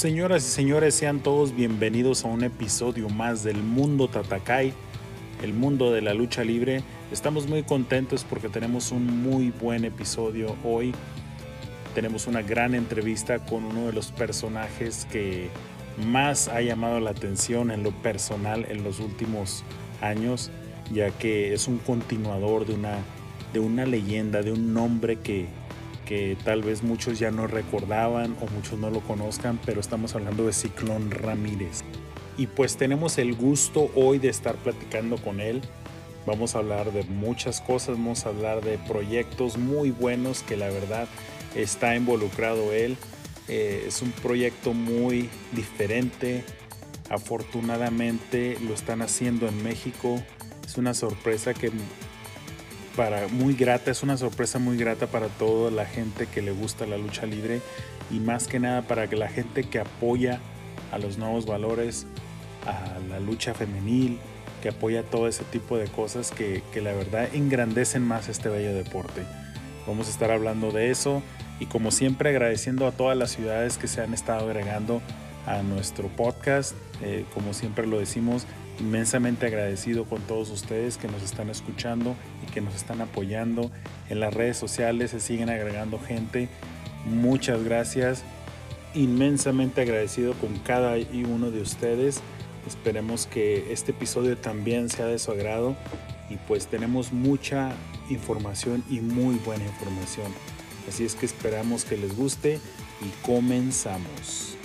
Señoras y señores, sean todos bienvenidos a un episodio más del Mundo Tatakai, el mundo de la lucha libre. Estamos muy contentos porque tenemos un muy buen episodio hoy. Tenemos una gran entrevista con uno de los personajes que más ha llamado la atención en lo personal en los últimos años, ya que es un continuador de una, de una leyenda, de un nombre que, que tal vez muchos ya no recordaban o muchos no lo conozcan, pero estamos hablando de Ciclón Ramírez. Y pues tenemos el gusto hoy de estar platicando con él. Vamos a hablar de muchas cosas, vamos a hablar de proyectos muy buenos que la verdad está involucrado él. Eh, es un proyecto muy diferente. Afortunadamente lo están haciendo en México. Es una sorpresa que para muy grata, es una sorpresa muy grata para toda la gente que le gusta la lucha libre y más que nada para que la gente que apoya a los nuevos valores, a la lucha femenil, que apoya todo ese tipo de cosas que, que la verdad engrandecen más este bello deporte. Vamos a estar hablando de eso y como siempre agradeciendo a todas las ciudades que se han estado agregando a nuestro podcast. Eh, como siempre lo decimos, inmensamente agradecido con todos ustedes que nos están escuchando que nos están apoyando. En las redes sociales se siguen agregando gente. Muchas gracias. Inmensamente agradecido con cada uno de ustedes. Esperemos que este episodio también sea de su agrado y pues tenemos mucha información y muy buena información. Así es que esperamos que les guste y comenzamos.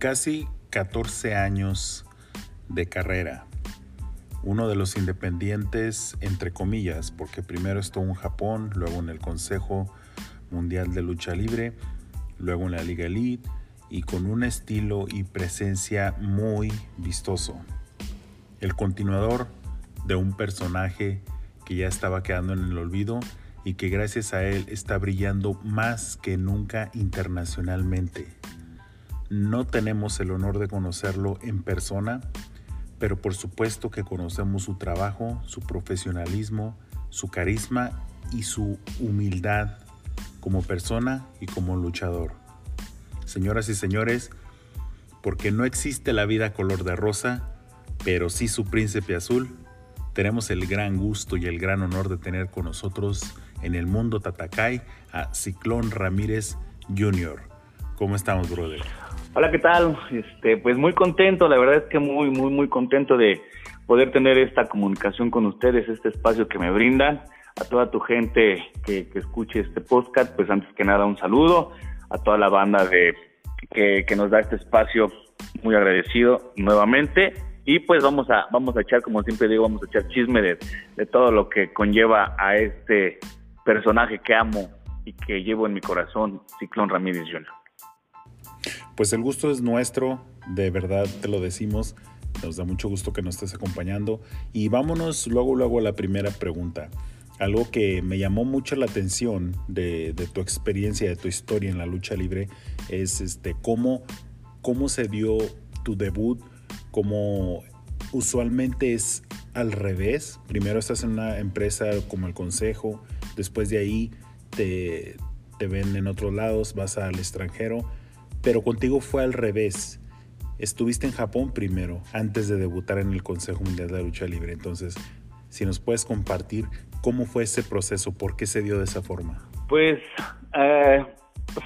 Casi 14 años de carrera, uno de los independientes, entre comillas, porque primero estuvo en Japón, luego en el Consejo Mundial de Lucha Libre, luego en la Liga Elite y con un estilo y presencia muy vistoso. El continuador de un personaje que ya estaba quedando en el olvido y que gracias a él está brillando más que nunca internacionalmente. No tenemos el honor de conocerlo en persona, pero por supuesto que conocemos su trabajo, su profesionalismo, su carisma y su humildad como persona y como luchador. Señoras y señores, porque no existe la vida color de rosa, pero sí su príncipe azul, tenemos el gran gusto y el gran honor de tener con nosotros en el mundo Tatacay a Ciclón Ramírez Jr. ¿Cómo estamos, brother? Hola, ¿qué tal? Este, pues muy contento, la verdad es que muy, muy, muy contento de poder tener esta comunicación con ustedes, este espacio que me brindan. A toda tu gente que, que escuche este podcast, pues antes que nada un saludo. A toda la banda de que, que nos da este espacio, muy agradecido nuevamente. Y pues vamos a, vamos a echar, como siempre digo, vamos a echar chisme de, de todo lo que conlleva a este personaje que amo y que llevo en mi corazón, Ciclón Ramírez Jr. Pues el gusto es nuestro, de verdad te lo decimos. Nos da mucho gusto que nos estés acompañando. Y vámonos luego, luego a la primera pregunta. algo que me llamó mucho la atención de, tu experiencia, de tu historia en la lucha libre, es este, cómo, cómo se dio tu debut, cómo usualmente es al revés. Primero estás en una empresa como el Consejo, después de ahí te, te ven en otros lados, vas al extranjero, pero contigo fue al revés. Estuviste en Japón primero, antes de debutar en el Consejo Mundial de la Lucha Libre. Entonces, si nos puedes compartir cómo fue ese proceso, por qué se dio de esa forma. Pues eh,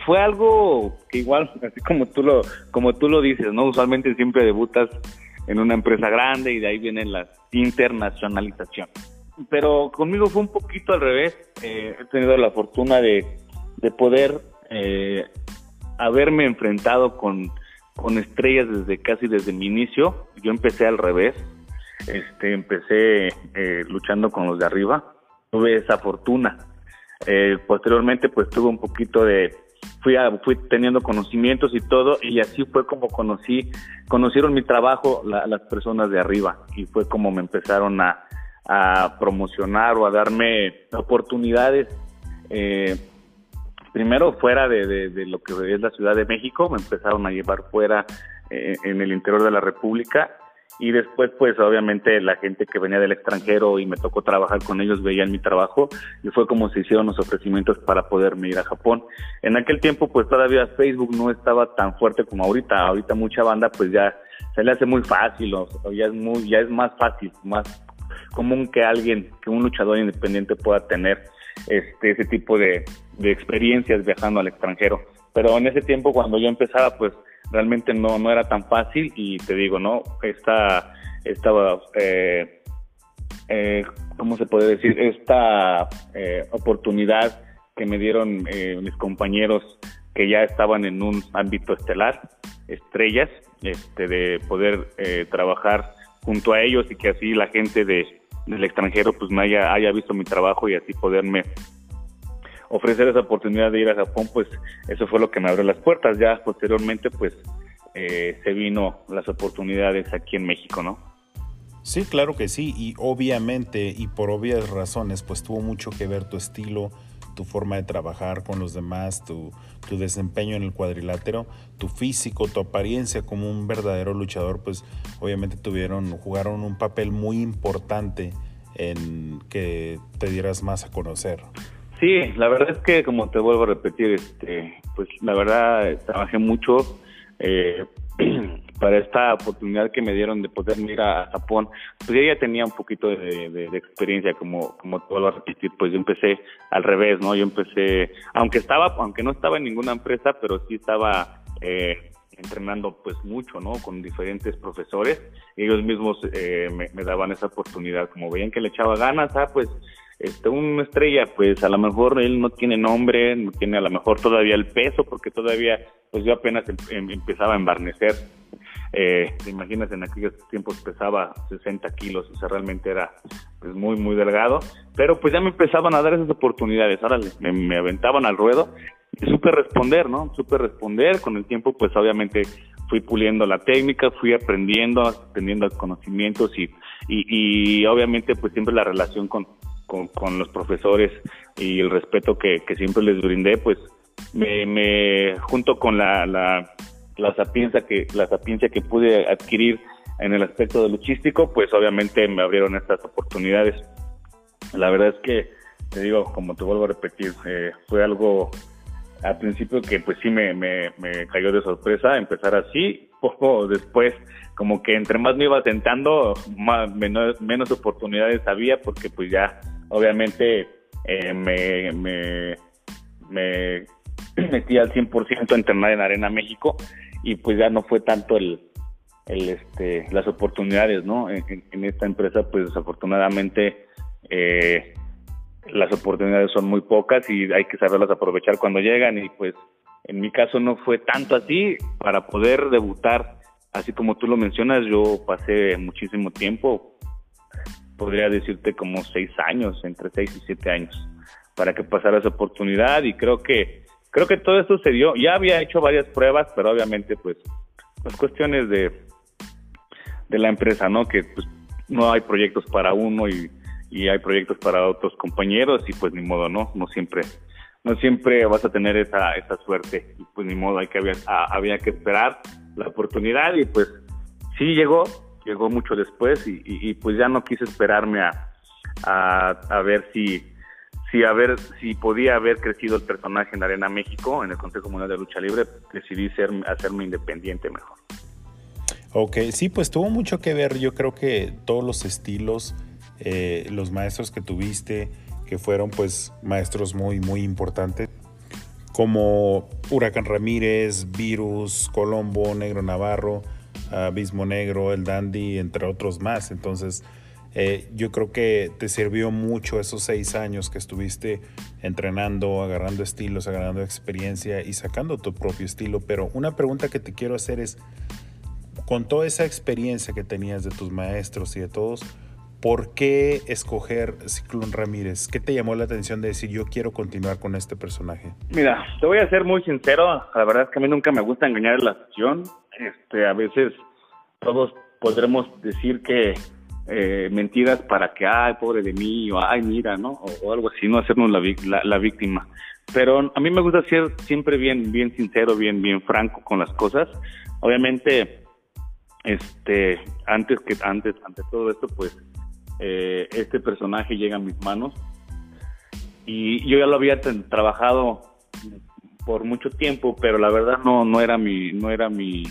fue algo que igual, así como tú lo, como tú lo dices, ¿no? Usualmente siempre debutas en una empresa grande y de ahí viene la internacionalización. Pero conmigo fue un poquito al revés. Eh, he tenido la fortuna de, de poder eh, haberme enfrentado con, con estrellas desde casi desde mi inicio. Yo empecé al revés. Este, empecé eh, luchando con los de arriba. Tuve esa fortuna. posteriormente, pues tuve un poquito de, fui, fui teniendo conocimientos y todo, y así fue como conocí, conocieron mi trabajo las personas de arriba, y fue como me empezaron a, a promocionar o a darme oportunidades. Eh, primero fuera de, lo que es la Ciudad de México, me empezaron a llevar fuera eh, en el interior de la República y después pues obviamente la gente que venía del extranjero y me tocó trabajar con ellos veían mi trabajo y fue como se hicieron los ofrecimientos para poderme ir a Japón. En aquel tiempo pues todavía Facebook no estaba tan fuerte como ahorita, ahorita mucha banda pues ya se le hace muy fácil o, ya es muy ya es más fácil, más común que alguien, que un luchador independiente pueda tener este ese tipo de, de experiencias viajando al extranjero. Pero en ese tiempo cuando yo empezaba pues realmente no, no era tan fácil y te digo, ¿no? Esta, esta eh, eh, ¿cómo se puede decir? Esta eh, oportunidad que me dieron eh, mis compañeros que ya estaban en un ámbito estelar, estrellas, este, de poder trabajar junto a ellos y que así la gente de, del extranjero pues me haya, haya visto mi trabajo y así poderme ofrecer esa oportunidad de ir a Japón, pues eso fue lo que me abrió las puertas. Ya posteriormente, pues eh, se vino las oportunidades aquí en México, ¿no? Sí, claro que sí, y obviamente y por obvias razones, pues tuvo mucho que ver tu estilo, tu forma de trabajar con los demás, tu, tu desempeño en el cuadrilátero, tu físico, tu apariencia como un verdadero luchador, pues obviamente tuvieron, jugaron un papel muy importante en que te dieras más a conocer. Sí, la verdad es que como te vuelvo a repetir, este, pues la verdad trabajé mucho eh, para esta oportunidad que me dieron de poder ir a Japón. Pues ya tenía un poquito de, experiencia, como como te vuelvo a repetir, pues yo empecé al revés, ¿no? Yo empecé, aunque estaba, aunque no estaba en ninguna empresa, pero sí estaba eh, entrenando pues mucho, ¿no? Con diferentes profesores. Ellos mismos eh, me, me, daban esa oportunidad, como veían que le echaba ganas, ah, pues este, una estrella, pues a lo mejor él no tiene nombre, no tiene a lo mejor todavía el peso, porque todavía, pues yo apenas em, em, empezaba a embarnecer. Eh, te imaginas, en aquellos tiempos pesaba 60 kilos, o sea, realmente era pues muy, muy delgado, pero pues ya me empezaban a dar esas oportunidades, ahora me, me aventaban al ruedo y supe responder, ¿no? Supe responder, con el tiempo pues obviamente fui puliendo la técnica, fui aprendiendo, aprendiendo conocimientos y, y, y obviamente pues siempre la relación con, con, los profesores y el respeto que, siempre les brindé, pues me, me junto con la, la, la sapiencia que la sapiencia que pude adquirir en el aspecto de luchístico, pues obviamente me abrieron estas oportunidades. La verdad es que te digo, como te vuelvo a repetir, eh, fue algo al principio que pues sí me, me, me, cayó de sorpresa empezar así, poco después como que entre más me iba tentando, más, menos, menos oportunidades había porque pues ya obviamente eh, me, me, me metí al 100% a entrenar en Arena México y pues ya no fue tanto el, este, las oportunidades, ¿no? En, esta empresa pues desafortunadamente eh, las oportunidades son muy pocas y hay que saberlas aprovechar cuando llegan y pues en mi caso no fue tanto así para poder debutar así como tú lo mencionas yo pasé muchísimo tiempo podría decirte como seis años, entre seis y siete años, para que pasara esa oportunidad y creo que creo que todo esto se dio. Ya había hecho varias pruebas, pero obviamente pues las cuestiones de de la empresa, ¿no? Que pues no hay proyectos para uno y, y hay proyectos para otros compañeros y pues ni modo, ¿no? No siempre no siempre vas a tener esa, esa suerte y pues ni modo, hay que había, había que esperar la oportunidad y pues sí llegó, llegó mucho después y, pues ya no quise esperarme a, a, ver si si a ver si podía haber crecido el personaje en Arena México en el Consejo Mundial de Lucha Libre decidí ser hacerme independiente mejor. Ok, sí, pues tuvo mucho que ver, yo creo que todos los estilos, eh, los maestros que tuviste, que fueron pues maestros muy, muy importantes, como Huracán Ramírez, Virus, Colombo, Negro Navarro, Abismo Negro, El Dandy, entre otros más. Entonces, eh, yo creo que te sirvió mucho esos seis años que estuviste entrenando, agarrando estilos, agarrando experiencia y sacando tu propio estilo. Pero una pregunta que te quiero hacer es, con toda esa experiencia que tenías de tus maestros y de todos, ¿Por qué escoger Ciclón Ramírez? ¿Qué te llamó la atención de decir yo quiero continuar con este personaje? Mira, te voy a ser muy sincero, la verdad es que a mí nunca me gusta engañar a la afición. Este, a veces todos podremos decir que eh, mentiras para que, ay, pobre de mí, o ay, mira, ¿no? O, algo así, no hacernos la, víctima. Pero a mí me gusta ser siempre bien, bien sincero, bien, bien franco con las cosas. Obviamente, este, antes que antes, ante todo esto, pues eh, este personaje llega a mis manos y yo ya lo había trabajado por mucho tiempo, pero la verdad no no era mi no era mi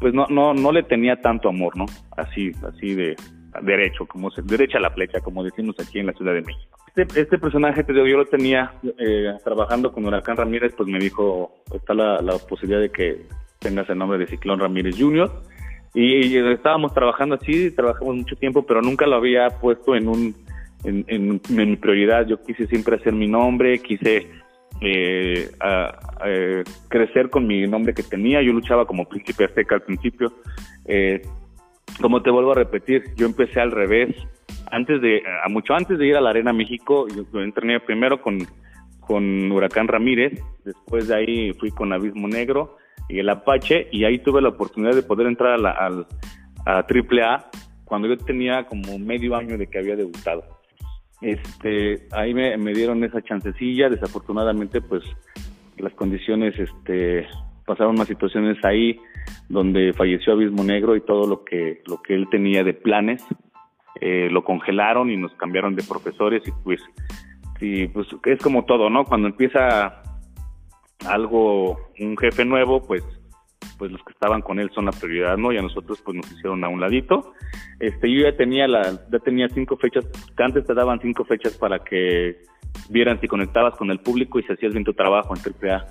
pues no no no le tenía tanto amor, ¿no? Así así de derecho, como se derecha a la flecha, como decimos aquí en la Ciudad de México. Este, este personaje te digo, yo lo tenía eh, trabajando con Huracán Ramírez, pues me dijo, está la, la posibilidad de que tengas el nombre de Ciclón Ramírez Jr., y, estábamos trabajando así, trabajamos mucho tiempo, pero nunca lo había puesto en un en, mi prioridad. Yo quise siempre hacer mi nombre, quise eh, crecer con mi nombre que tenía. Yo luchaba como príncipe azteca al principio. Eh, como te vuelvo a repetir, yo empecé al revés. Antes de, a mucho antes de ir a la Arena México, yo entrené primero con, con Huracán Ramírez, después de ahí fui con Abismo Negro, y el Apache y ahí tuve la oportunidad de poder entrar a, la, al, a AAA cuando yo tenía como medio año de que había debutado. Este, ahí me, dieron esa chancecilla, desafortunadamente pues las condiciones, este, pasaron unas situaciones ahí donde falleció Abismo Negro y todo lo que, lo que él tenía de planes, eh, lo congelaron y nos cambiaron de profesores y pues, sí, pues es como todo, ¿no? Cuando empieza algo, un jefe nuevo, pues pues los que estaban con él son la prioridad, ¿no? Y a nosotros pues nos hicieron a un ladito. Este, yo ya tenía la, ya tenía cinco fechas, antes te daban cinco fechas para que vieran si conectabas con el público y si hacías bien tu trabajo en AAA.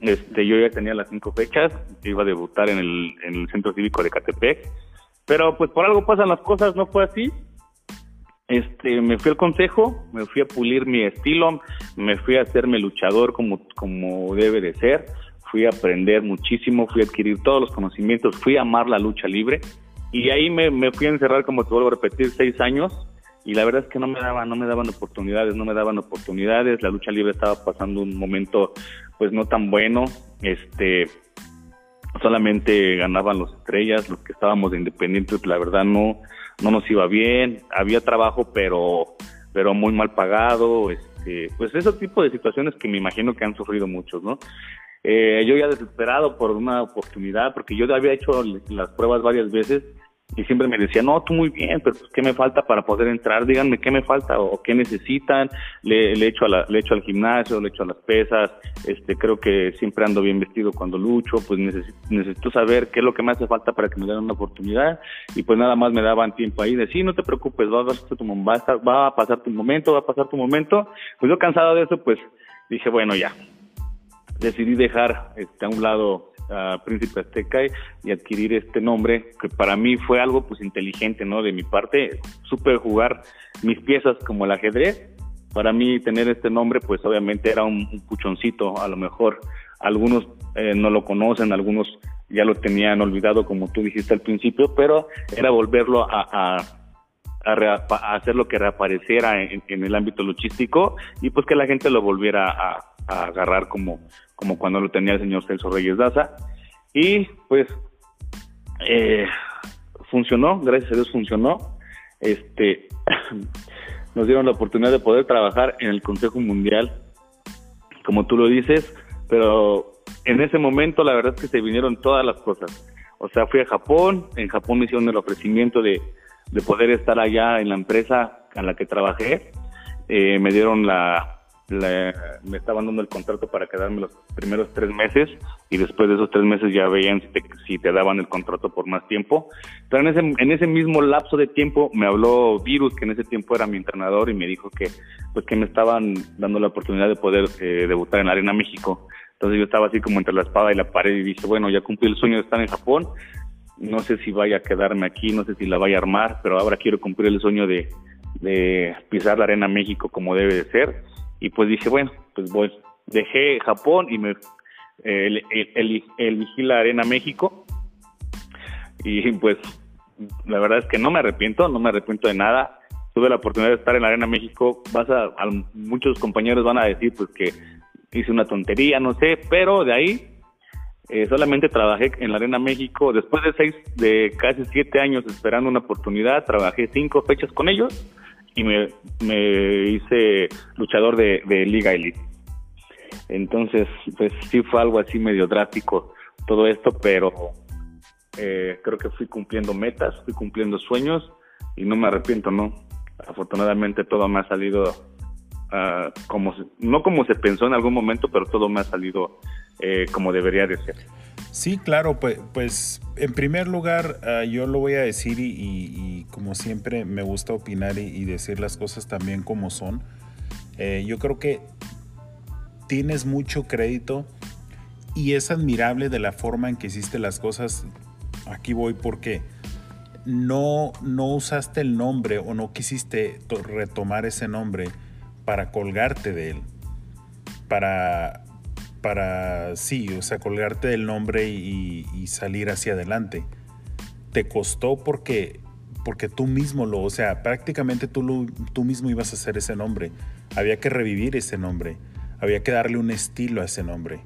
Este, yo ya tenía las cinco fechas, iba a debutar en el, en el Centro Cívico de Catepec, pero pues por algo pasan las cosas, no fue así, este, me fui al consejo, me fui a pulir mi estilo, me fui a hacerme luchador como, como debe de ser, fui a aprender muchísimo, fui a adquirir todos los conocimientos, fui a amar la lucha libre y ahí me, me fui a encerrar, como te vuelvo a repetir, seis años y la verdad es que no me daban, no me daban oportunidades, no me daban oportunidades, la lucha libre estaba pasando un momento pues no tan bueno, este solamente ganaban los estrellas, los que estábamos de independientes, la verdad no, no nos iba bien, había trabajo pero, pero muy mal pagado, este, pues ese tipo de situaciones que me imagino que han sufrido muchos, ¿no? Eh, yo ya desesperado por una oportunidad, porque yo había hecho las pruebas varias veces y siempre me decía, no, tú muy bien, pero pues, ¿qué me falta para poder entrar? Díganme qué me falta o, qué necesitan. Le, le, echo a la, le echo al gimnasio, le echo a las pesas, este, creo que siempre ando bien vestido cuando lucho, pues necesito, saber qué es lo que me hace falta para que me den una oportunidad y pues nada más me daban tiempo ahí de, sí, no te preocupes, va va a pasar tu momento, va a pasar tu momento. Pues yo cansado de eso, pues dije, bueno, ya, decidí dejar este, a un lado a Príncipe Azteca y adquirir este nombre, que para mí fue algo pues inteligente, ¿no? De mi parte, supe jugar mis piezas como el ajedrez. Para mí tener este nombre pues obviamente era un, puchoncito, a lo mejor algunos eh, no lo conocen, algunos ya lo tenían olvidado como tú dijiste al principio, pero era volverlo a, a a, hacer lo que reapareciera en, el ámbito luchístico y pues que la gente lo volviera a, agarrar como, como cuando lo tenía el señor Celso Reyes Daza. Y pues eh, funcionó, gracias a Dios funcionó. Este, nos dieron la oportunidad de poder trabajar en el Consejo Mundial, como tú lo dices, pero en ese momento la verdad es que se vinieron todas las cosas. O sea, fui a Japón, en Japón me hicieron el ofrecimiento de, de poder estar allá en la empresa en la que trabajé, eh, me dieron la, me estaban dando el contrato para quedarme los primeros tres meses y después de esos tres meses ya veían si te, si te daban el contrato por más tiempo. Pero en ese, en ese mismo lapso de tiempo me habló Virus, que en ese tiempo era mi entrenador, y me dijo que, pues, que me estaban dando la oportunidad de poder eh, debutar en la Arena México. Entonces yo estaba así como entre la espada y la pared y dije, bueno, ya cumplí el sueño de estar en Japón, no sé si vaya a quedarme aquí, no sé si la vaya a armar, pero ahora quiero cumplir el sueño de, de pisar la Arena México como debe de ser y pues dije, bueno, pues voy. Dejé Japón y me eh, elegí la Arena México y pues la verdad es que no me arrepiento, no me arrepiento de nada. Tuve la oportunidad de estar en la Arena México. Vas a, muchos compañeros van a decir pues que hice una tontería, no sé, pero de ahí eh, solamente trabajé en la Arena México. Después de seis, de casi siete años esperando una oportunidad, trabajé cinco fechas con ellos y me, me hice luchador de, Liga Elite. Entonces, pues sí fue algo así medio drástico todo esto, pero eh, creo que fui cumpliendo metas, fui cumpliendo sueños y no me arrepiento, ¿no? Afortunadamente todo me ha salido uh, como, no como se pensó en algún momento, pero todo me ha salido eh, como debería de ser. Sí, claro, pues, pues en primer lugar ah, yo lo voy a decir y, como siempre me gusta opinar y, decir las cosas también como son. Eh, yo creo que tienes mucho crédito y es admirable de la forma en que hiciste las cosas. Aquí voy porque no, no usaste el nombre o no quisiste retomar ese nombre para colgarte de él, para para, sí, o sea, colgarte del nombre y, salir hacia adelante. Te costó porque, porque tú mismo lo, o sea, prácticamente tú, tú mismo ibas a hacer ese nombre. Había que revivir ese nombre, había que darle un estilo a ese nombre,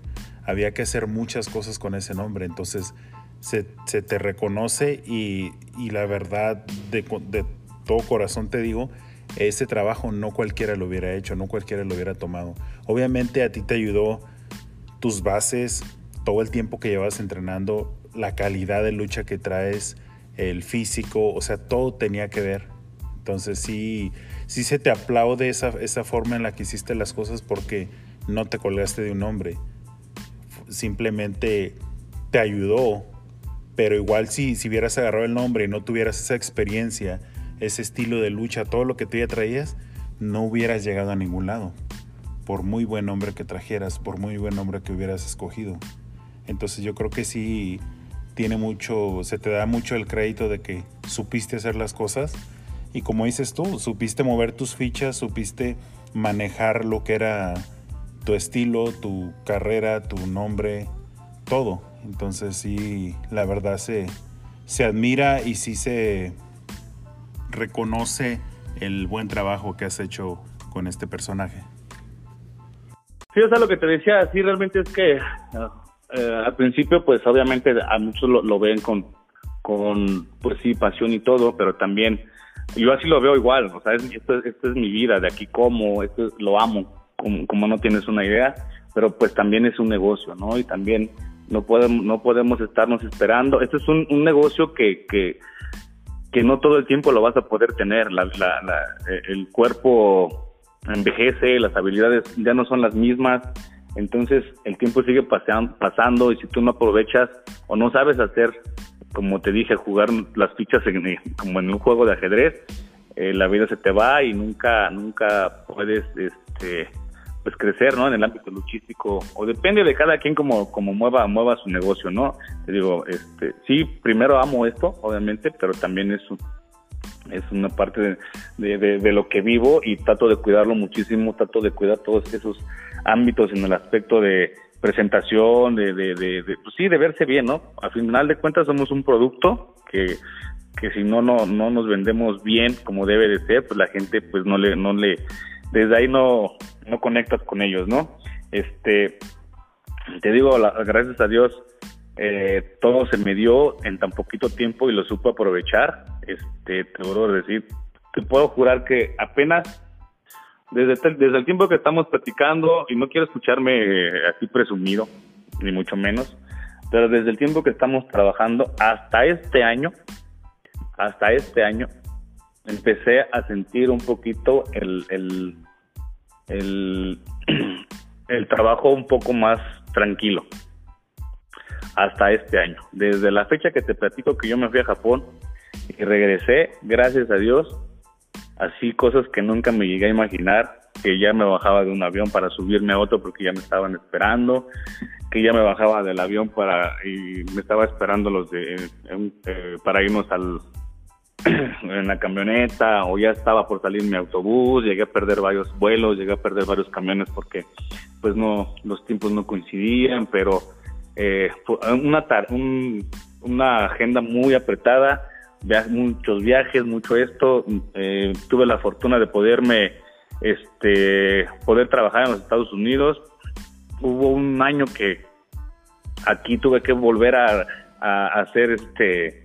había que hacer muchas cosas con ese nombre. Entonces, se, te reconoce y, la verdad, de todo corazón te digo, ese trabajo no cualquiera lo hubiera hecho, no cualquiera lo hubiera tomado. Obviamente a ti te ayudó tus bases, todo el tiempo que llevas entrenando, la calidad de lucha que traes, el físico, o sea, todo tenía que ver. Entonces sí, sí se te aplaude esa, forma en la que hiciste las cosas porque no te colgaste de un hombre. Simplemente te ayudó, pero igual si, si hubieras agarrado el nombre y no tuvieras esa experiencia, ese estilo de lucha, todo lo que tú ya traías, no hubieras llegado a ningún lado por muy buen nombre que trajeras, por muy buen nombre que hubieras escogido. Entonces yo creo que sí tiene mucho, se te da mucho el crédito de que supiste hacer las cosas y como dices tú, supiste mover tus fichas, supiste manejar lo que era tu estilo, tu carrera, tu nombre, todo. Entonces sí, la verdad se, se admira y sí se reconoce el buen trabajo que has hecho con este personaje. Sí, o sea, lo que te decía, sí, realmente es que eh, al principio, pues obviamente a muchos lo, ven con, con, pues sí, pasión y todo, pero también yo así lo veo igual, o sea, esto, esto, es mi vida, de aquí como, esto lo amo, como, como, no tienes una idea, pero pues también es un negocio, ¿no? Y también no podemos, no podemos estarnos esperando, esto es un, un negocio que, que, que no todo el tiempo lo vas a poder tener, la, la, la, el cuerpo envejece, las habilidades ya no son las mismas, entonces el tiempo sigue pasando y si tú no aprovechas o no sabes hacer, como te dije, jugar las fichas como en un juego de ajedrez, eh, la vida se te va y nunca, nunca puedes este, pues crecer ¿no? en el ámbito luchístico o depende de cada quien como, como mueva, mueva su negocio, ¿no? Te digo, este, sí, primero amo esto, obviamente, pero también es un, es una parte de, de, lo que vivo y trato de cuidarlo muchísimo, trato de cuidar todos esos ámbitos en el aspecto de presentación, de, de, pues sí, de verse bien, ¿no? A final de cuentas somos un producto que, que si no, no, no nos vendemos bien como debe de ser, pues la gente pues no le, no le, desde ahí no, no conectas con ellos, ¿no? Este, te digo, gracias a Dios, eh, todo se me dio en tan poquito tiempo y lo supo aprovechar. Este, te a decir, te puedo jurar que apenas desde, desde el tiempo que estamos platicando, y no quiero escucharme eh, así presumido, ni mucho menos, pero desde el tiempo que estamos trabajando hasta este año, hasta este año, empecé a sentir un poquito el, el, el trabajo un poco más tranquilo. Hasta este año. Desde la fecha que te platico que yo me fui a Japón y regresé, gracias a Dios, así cosas que nunca me llegué a imaginar, que ya me bajaba de un avión para subirme a otro porque ya me estaban esperando, que ya me bajaba del avión para y me estaba esperando los de eh, para irnos al en la camioneta o ya estaba por salir mi autobús, llegué a perder varios vuelos, llegué a perder varios camiones porque pues no los tiempos no coincidían, pero eh, una una agenda muy apretada, muchos viajes, mucho esto, eh, tuve la fortuna de poderme este poder trabajar en los Estados Unidos. Hubo un año que aquí tuve que volver a, hacer este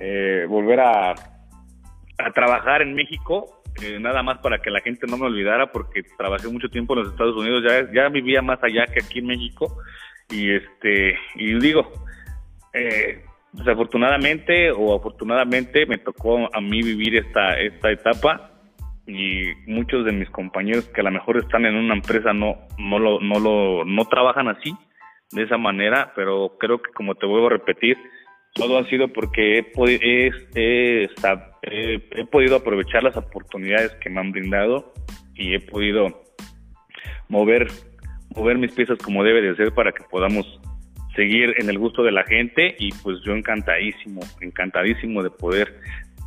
eh, volver a, a trabajar en México eh, nada más para que la gente no me olvidara porque trabajé mucho tiempo en los Estados Unidos. Ya ya vivía más allá que aquí en México y este y digo eh, desafortunadamente o afortunadamente me tocó a mí vivir esta esta etapa y muchos de mis compañeros que a lo mejor están en una empresa no no lo no lo no trabajan así de esa manera pero creo que como te vuelvo a repetir todo ha sido porque he, he, he, podido aprovechar las oportunidades que me han brindado y he podido mover mover mis piezas como debe de ser para que podamos seguir en el gusto de la gente y pues yo encantadísimo, encantadísimo de poder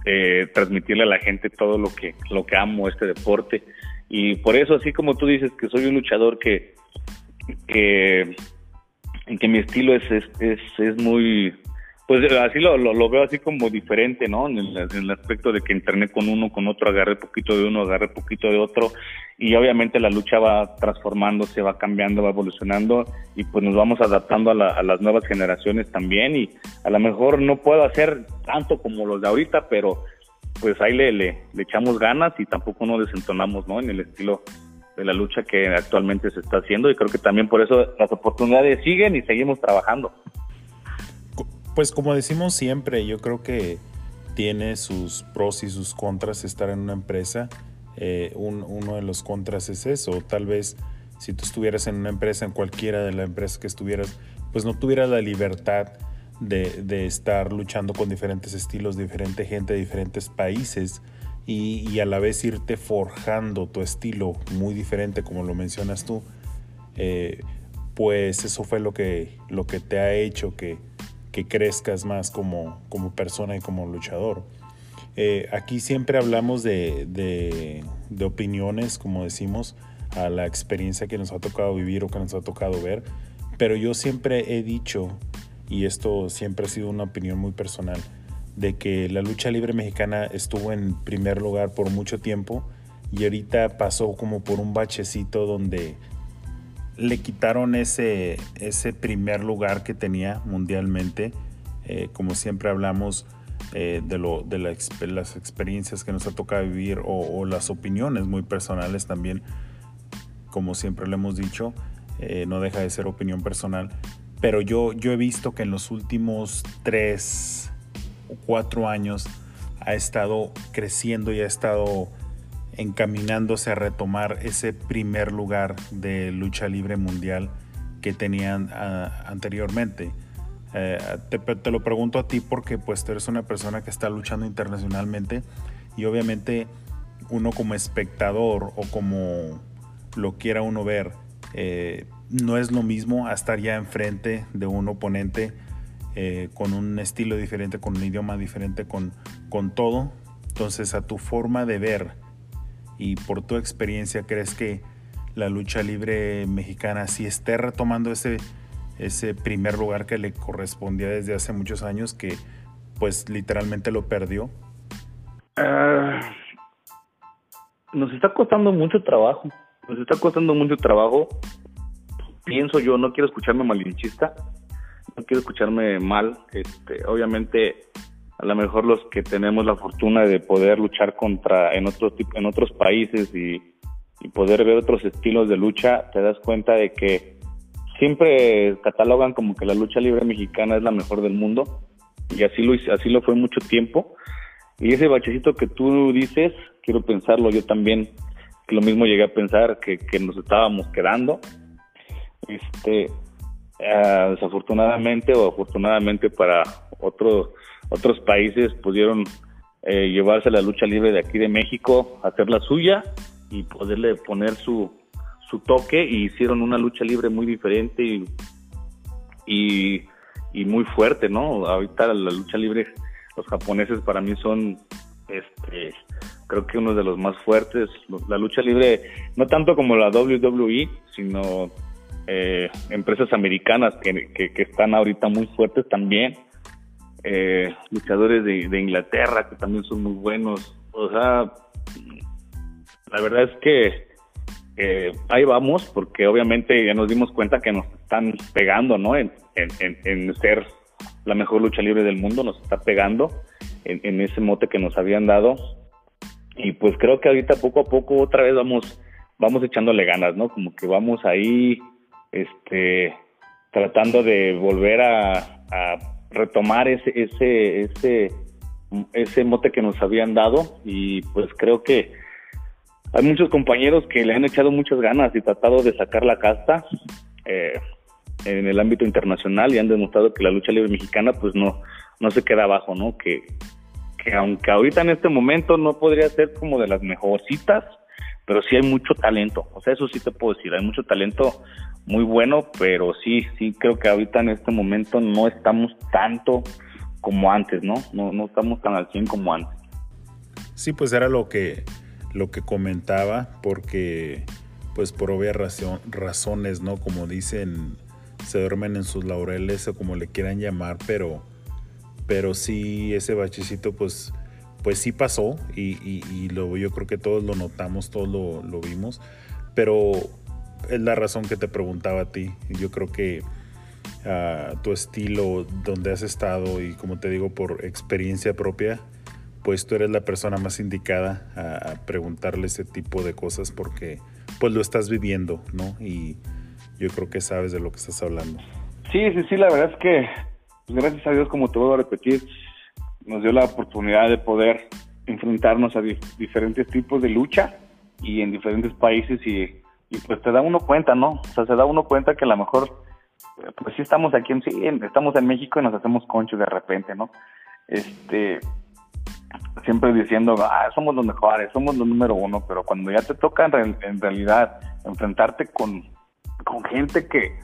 eh, transmitirle a la gente todo lo que, lo que amo este deporte. Y por eso, así como tú dices que soy un luchador que, que, que mi estilo es, es, es, es muy, pues así lo, lo, veo así como diferente, ¿no? En el, aspecto de que entrené con uno, con otro, agarré poquito de uno, agarré poquito de otro y obviamente la lucha va transformándose, va cambiando, va evolucionando y pues nos vamos adaptando a, a las nuevas generaciones también y a lo mejor no puedo hacer tanto como los de ahorita, pero pues ahí le, le, le echamos ganas y tampoco nos desentonamos, ¿no? En el estilo de la lucha que actualmente se está haciendo y creo que también por eso las oportunidades siguen y seguimos trabajando. Pues como decimos siempre, yo creo que tiene sus pros y sus contras estar en una empresa. Eh, uno de los contras es eso, tal vez si tú estuvieras en una empresa, en cualquiera de las empresas que estuvieras, pues no tuvieras la libertad de, estar luchando con diferentes estilos, diferente gente, diferentes países y, a la vez irte forjando tu estilo muy diferente como lo mencionas tú, eh, pues eso fue lo que, lo que te ha hecho que que crezcas más como, como persona y como luchador. Eh, aquí siempre hablamos de, de, opiniones, como decimos, a la experiencia que nos ha tocado vivir o que nos ha tocado ver, pero yo siempre he dicho, y esto siempre ha sido una opinión muy personal, de que la lucha libre mexicana estuvo en primer lugar por mucho tiempo y ahorita pasó como por un bachecito donde le quitaron ese, ese primer lugar que tenía mundialmente. Eh, como siempre hablamos eh, de, lo, de las experiencias que nos ha tocado vivir o, las opiniones muy personales también, como siempre le hemos dicho, eh, no deja de ser opinión personal. Pero yo, yo he visto que en los últimos tres o cuatro años ha estado creciendo y ha estado encaminándose a retomar ese primer lugar de lucha libre mundial que tenían ah, anteriormente. Eh, te, lo pregunto a ti porque pues tú eres una persona que está luchando internacionalmente y obviamente uno como espectador o como lo quiera uno ver, eh, no es lo mismo estar ya enfrente de un oponente eh, con un estilo diferente, con un idioma diferente, con, con todo. Entonces a tu forma de ver y por tu experiencia crees que la lucha libre mexicana sí esté retomando ese, ese primer lugar que le correspondía desde hace muchos años que pues literalmente lo perdió? Ah, nos está costando mucho trabajo, nos está costando mucho trabajo. Pienso yo, no quiero escucharme malinchista, no quiero escucharme mal. Este, obviamente a lo mejor los que tenemos la fortuna de poder luchar contra en otros en otros países y, poder ver otros estilos de lucha, te das cuenta de que siempre catalogan como que la lucha libre mexicana es la mejor del mundo y así lo así lo fue mucho tiempo. Y ese bachecito que tú dices, quiero pensarlo yo también, lo mismo llegué a pensar que, nos estábamos quedando. Este, ah, desafortunadamente o afortunadamente para otros otros países pudieron eh, llevarse la lucha libre de aquí de México, hacer la suya y poderle poner su, su toque y hicieron una lucha libre muy diferente y, y, muy fuerte, ¿no? Ahorita la lucha libre, los japoneses para mí son, este, creo que uno de los más fuertes. La lucha libre, no tanto como la WWE, sino eh, empresas americanas que, que, están ahorita muy fuertes también eh, luchadores de, Inglaterra que también son muy buenos. O sea, la verdad es que ahí vamos, porque obviamente ya nos dimos cuenta que nos están pegando, ¿no? En, ser la mejor lucha libre del mundo, nos está pegando en, ese mote que nos habían dado. Y pues creo que ahorita poco a poco otra vez vamos, vamos echándole ganas, ¿no? Como que vamos ahí, este, tratando de volver a retomar ese, ese, ese, ese mote que nos habían dado y pues creo que hay muchos compañeros que le han echado muchas ganas y tratado de sacar la casta eh, en el ámbito internacional y han demostrado que la lucha libre mexicana pues no, no se queda abajo, ¿no? Que, que aunque ahorita en este momento no podría ser como de las mejorcitas, pero sí hay mucho talento, o sea, eso sí te puedo decir, hay mucho talento muy bueno, pero sí, sí creo que ahorita en este momento no estamos tanto como antes, ¿no? No, no estamos tan al 100 como antes. Sí, pues era lo que, lo que comentaba, porque pues por obvias razones, ¿no? Como dicen, se duermen en sus laureles o como le quieran llamar, pero, pero sí, ese bachecito pues, pues sí pasó y, y, lo, yo creo que todos lo notamos, todos lo, vimos, pero es la razón que te preguntaba a ti. Yo creo que uh, tu estilo, donde has estado y como te digo por experiencia propia, pues tú eres la persona más indicada a, preguntarle ese tipo de cosas porque pues lo estás viviendo, ¿no? Y yo creo que sabes de lo que estás hablando. Sí, sí, sí, la verdad es que pues, gracias a Dios, como te vuelvo a repetir, nos dio la oportunidad de poder enfrentarnos a diferentes tipos de lucha y en diferentes países y pues te da uno cuenta, ¿no? O sea, se da uno cuenta que a lo mejor, pues sí estamos aquí, en, sí, estamos en México y nos hacemos conchos de repente, ¿no? Este, siempre diciendo, ah, somos los mejores, somos los número uno, pero cuando ya te toca en, realidad enfrentarte con, con gente que,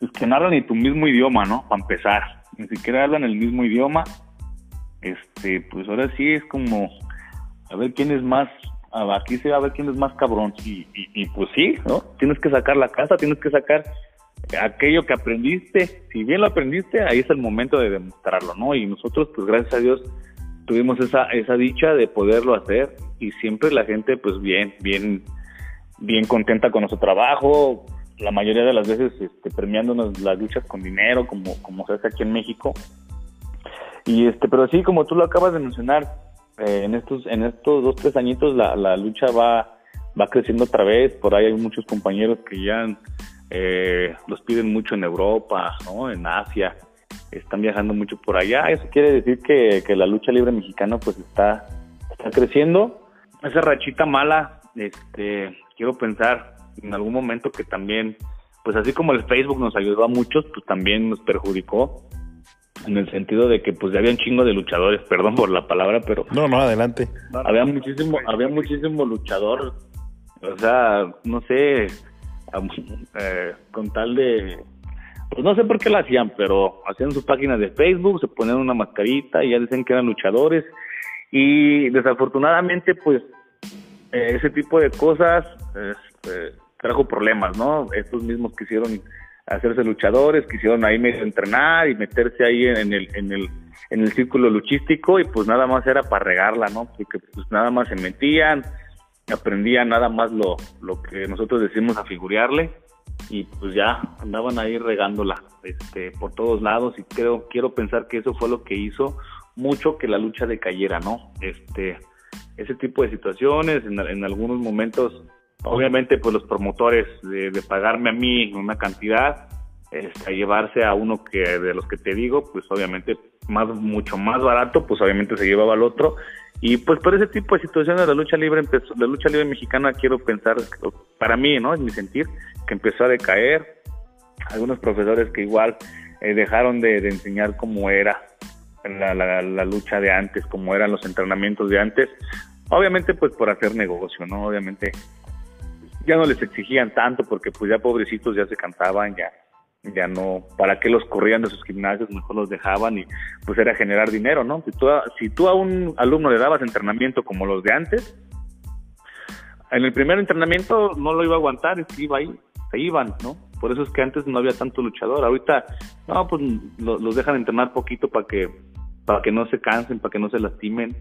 pues, que no habla ni tu mismo idioma, ¿no? Para empezar, ni siquiera hablan el mismo idioma, este, pues ahora sí es como, a ver quién es más aquí se va a ver quién es más cabrón. Y, y, pues sí, ¿no? Tienes que sacar la casa, tienes que sacar aquello que aprendiste. Si bien lo aprendiste, ahí es el momento de demostrarlo, ¿no? Y nosotros, pues gracias a Dios, tuvimos esa, esa dicha de poderlo hacer y siempre la gente, pues bien, bien, bien contenta con nuestro trabajo. La mayoría de las veces este, premiándonos las luchas con dinero, como, como se hace aquí en México. Y este, pero sí, como tú lo acabas de mencionar, eh, en estos en estos dos tres añitos la, la lucha va va creciendo otra vez. Por ahí hay muchos compañeros que ya eh, los piden mucho en Europa no en Asia. Están viajando mucho por allá. Eso quiere decir que, que la lucha libre mexicana pues está está creciendo. Esa rachita mala este quiero pensar en algún momento que también pues así como el Facebook nos ayudó a muchos pues también nos perjudicó en el sentido de que pues ya había un chingo de luchadores, perdón por la palabra, pero no, no, adelante. Había muchísimo, había muchísimo luchador, o sea, no sé, eh, con tal de, pues no sé por qué lo hacían, pero hacían sus páginas de Facebook, se ponían una mascarita y ya decían que eran luchadores y desafortunadamente pues eh, ese tipo de cosas este, trajo problemas, ¿no? Estos mismos quisieron hacerse luchadores, quisieron ahí medio entrenar y meterse ahí en el, en el, en el círculo luchístico y pues nada más era para regarla, ¿no? Porque pues nada más se metían, aprendían nada más lo, lo que nosotros decimos a figurearle y pues ya andaban ahí regándola este, por todos lados y creo, quiero pensar que eso fue lo que hizo mucho que la lucha decayera, ¿no? Este, ese tipo de situaciones, en, en algunos momentos, obviamente, pues los promotores de, pagarme a mí una cantidad, este, a llevarse a uno que de los que te digo, pues obviamente más mucho más barato, pues obviamente se llevaba al otro y pues por ese tipo de situaciones la lucha libre la lucha libre mexicana quiero pensar para mí, ¿no? Es mi sentir que empezó a decaer, algunos profesores que igual eh, dejaron de, enseñar cómo era la, lucha de antes, cómo eran los entrenamientos de antes, obviamente pues por hacer negocio, ¿no? Obviamente ya no les exigían tanto porque pues ya pobrecitos ya se cantaban, ya ya no, ¿para qué los corrían de sus gimnasios? Mejor los dejaban y pues era generar dinero, ¿no? Si tú, a, si tú a un alumno le dabas entrenamiento como los de antes, en el primer entrenamiento no lo iba a aguantar, iba ahí, se iban, ¿no? Por eso es que antes no había tanto luchador, ahorita, no, pues los dejan entrenar poquito para que, para que no se cansen, para que no se lastimen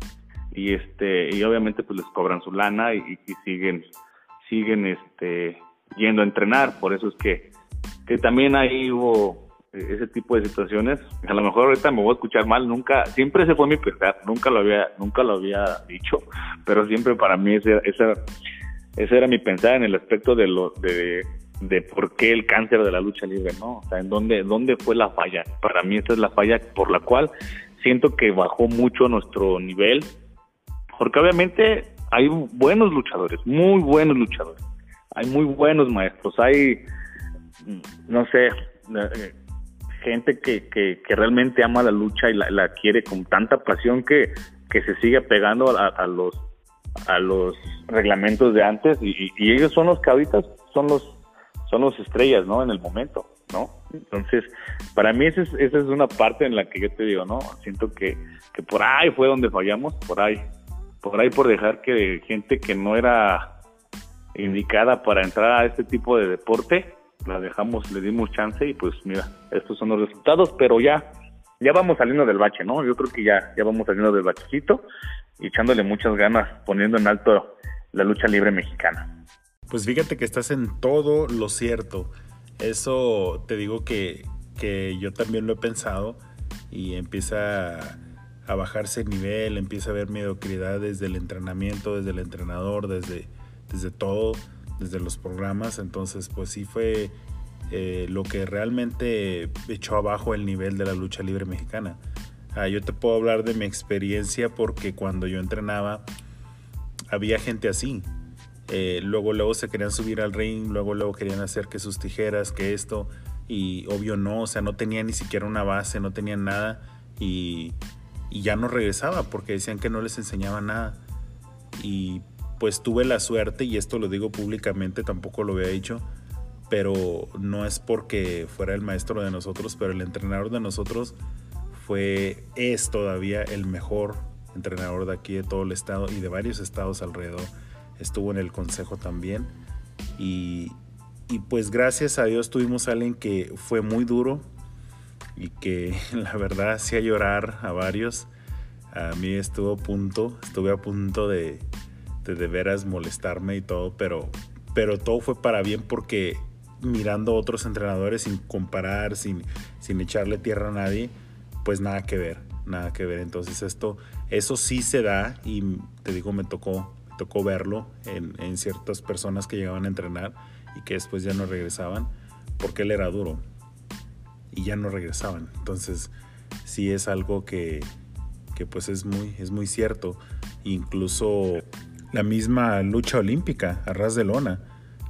y este, y obviamente pues les cobran su lana y siguen, siguen este, yendo a entrenar, por eso es que que también ahí hubo eh, ese tipo de situaciones. A lo mejor ahorita me voy a escuchar mal, nunca, siempre ese fue mi pensar, nunca lo había, nunca lo había dicho, pero siempre para mí ese, ese, ese era mi pensar en el aspecto de lo, de, de por qué el cáncer de la lucha libre, ¿no? O sea, en dónde, dónde fue la falla. Para mí esa es la falla por la cual siento que bajó mucho nuestro nivel, porque obviamente hay buenos luchadores, muy buenos luchadores, hay muy buenos maestros, hay no sé, eh, gente que, que, realmente ama la lucha y la, quiere con tanta pasión que, que se sigue pegando a, los a los reglamentos de antes y, ellos son los que ahorita son los son los estrellas no en el momento no entonces para mí esa es, esa es una parte en la que yo te digo no siento que, que por ahí fue donde fallamos por ahí por ahí por dejar que gente que no era indicada para entrar a este tipo de deporte la dejamos, le dimos chance y pues mira, estos son los resultados, pero ya, ya vamos saliendo del bache, ¿no? Yo creo que ya, ya vamos saliendo del bachecito y echándole muchas ganas, poniendo en alto la lucha libre mexicana. Pues fíjate que estás en todo lo cierto. Eso te digo que, que yo también lo he pensado y empieza a bajarse el nivel, empieza a haber mediocridad desde el entrenamiento, desde el entrenador, desde, desde todo desde los programas, entonces pues sí fue eh, lo que realmente echó abajo el nivel de la lucha libre mexicana. Ah, yo te puedo hablar de mi experiencia porque cuando yo entrenaba había gente así. Eh, luego, luego se querían subir al ring, luego, luego querían hacer que sus tijeras, que esto, y obvio no, o sea, no tenía ni siquiera una base, no tenían nada, y, y ya no regresaba porque decían que no les enseñaba nada. Y pues tuve la suerte, y esto lo digo públicamente, tampoco lo había dicho, pero no es porque fuera el maestro de nosotros, pero el entrenador de nosotros fue, es todavía el mejor entrenador de aquí de todo el estado y de varios estados alrededor. Estuvo en el consejo también. Y, y pues gracias a Dios tuvimos a alguien que fue muy duro y que la verdad hacía llorar a varios. A mí estuvo a punto, estuve a punto de, de veras molestarme y todo, pero, pero todo fue para bien porque mirando a otros entrenadores sin comparar, sin, sin echarle tierra a nadie, pues nada que ver, nada que ver. Entonces esto, eso sí se da y te digo, me tocó, tocó verlo en, en ciertas personas que llegaban a entrenar y que después ya no regresaban porque él era duro y ya no regresaban. Entonces sí es algo que, que pues es muy, es muy cierto. Incluso la misma lucha olímpica a ras de lona.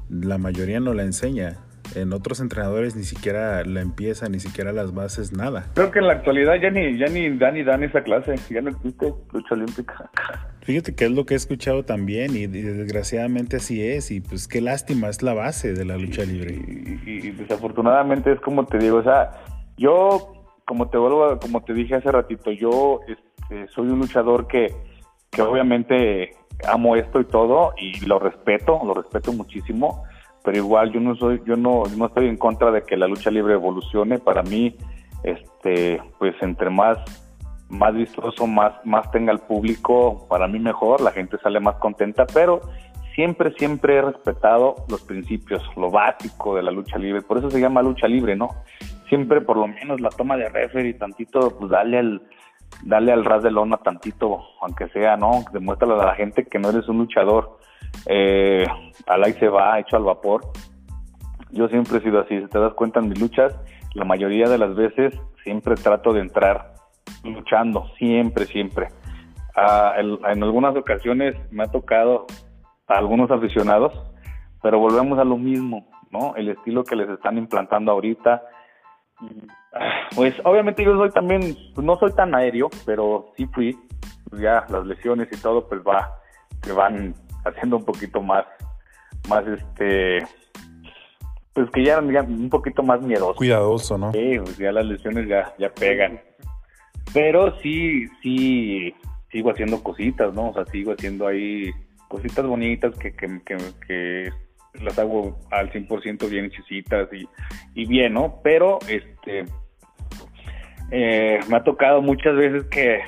La mayoría no la enseña. En otros entrenadores ni siquiera la empieza, ni siquiera las bases, nada. Creo que en la actualidad ya ni, ya ni dan ni dan esa clase, ya no existe lucha olímpica. Fíjate que es lo que he escuchado también y, desgraciadamente así es y pues qué lástima, es la base de la lucha libre. Y, desafortunadamente es como te digo, o sea, yo como te vuelvo, como te dije hace ratito, yo este, soy un luchador que, que obviamente amo esto y todo y lo respeto, lo respeto muchísimo, pero igual yo no soy, yo no, no estoy en contra de que la lucha libre evolucione. Para mí, este, pues entre más más vistoso, más más tenga el público, para mí mejor, la gente sale más contenta, pero siempre siempre he respetado los principios, lo básico de la lucha libre, por eso se llama lucha libre, ¿no? Siempre por lo menos la toma de referee tantito, pues dale al dale al ras de lona tantito, aunque sea, ¿no? Demuéstrale a la gente que no eres un luchador eh, al ahí se va, hecho al vapor. Yo siempre he sido así, si te das cuenta en mis luchas, la mayoría de las veces siempre trato de entrar luchando, siempre, siempre. Ah, en, algunas ocasiones me ha tocado a algunos aficionados, pero volvemos a lo mismo, ¿no? El estilo que les están implantando ahorita. Pues obviamente yo soy también, no soy tan aéreo, pero sí fui, ya las lesiones y todo, pues va, que van haciendo un poquito más, más este, pues que ya, un poquito más miedoso. Cuidadoso, ¿no? Sí, pues ya las lesiones ya, ya pegan. Pero sí, sí, sigo haciendo cositas, ¿no? O sea, sigo haciendo ahí cositas bonitas que, que, que, las hago al 100% bien hechicitas y, y bien, ¿no? Pero, este, eh, me ha tocado muchas veces que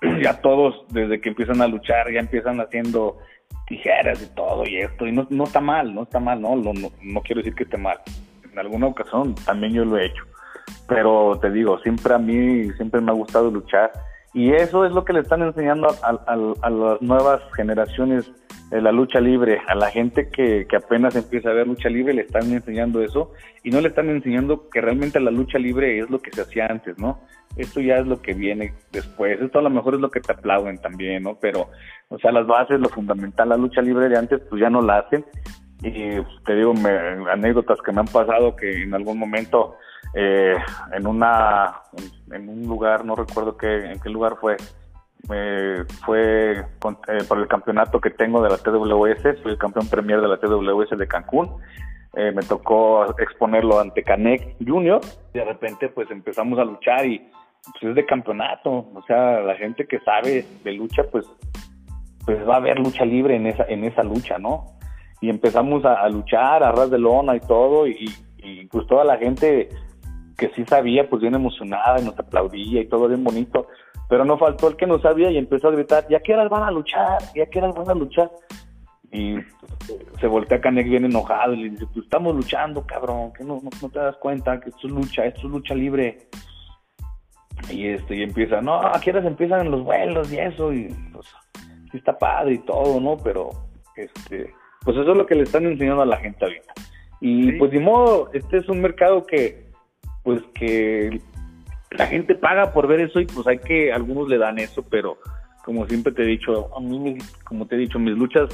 ya todos, desde que empiezan a luchar, ya empiezan haciendo tijeras y todo y esto, y no, no está mal, no está mal, no, no, no, quiero decir que esté mal. En alguna ocasión también yo lo he hecho, pero te digo, siempre a mí, siempre me ha gustado luchar y eso es lo que le están enseñando a, las nuevas generaciones de la lucha libre, a la gente que, apenas empieza a ver lucha libre, le están enseñando eso y no le están enseñando que realmente la lucha libre es lo que se hacía antes, ¿no? Esto ya es lo que viene después, esto a lo mejor es lo que te aplauden también, ¿no? Pero o sea, las bases, lo fundamental, la lucha libre de antes, pues ya no la hacen. Y pues, te digo, anécdotas que me han pasado que en algún momento, eh, en una, en, un lugar, no recuerdo qué, en qué lugar fue, fue eh, por el campeonato que tengo de la TWS, soy el campeón premier de la TWS de Cancún. Eh, me tocó exponerlo ante Canek Junior. Y de repente, pues empezamos a luchar y pues, es de campeonato. O sea, la gente que sabe de lucha, pues pues va a haber lucha libre en esa, en esa lucha, ¿no? Y empezamos a, luchar a ras de lona y todo, y, pues toda la gente que sí sabía, pues bien emocionada y nos aplaudía y todo bien bonito, pero no faltó el que no sabía y empezó a gritar, ya que eras van a luchar, ya que eras van a luchar. Y se voltea Canek bien enojado y le dice, pues estamos luchando, cabrón, que no, no, te das cuenta que esto es lucha, esto es lucha libre. Y este, y empieza, no, aquí ahora empiezan los vuelos y eso, y pues sí está padre y todo, ¿no? Pero, este, pues eso es lo que le están enseñando a la gente ahorita. Y pues de modo, este es un mercado que, pues que la gente paga por ver eso y pues hay que, algunos le dan eso, pero como siempre te he dicho, a mí, como te he dicho, mis luchas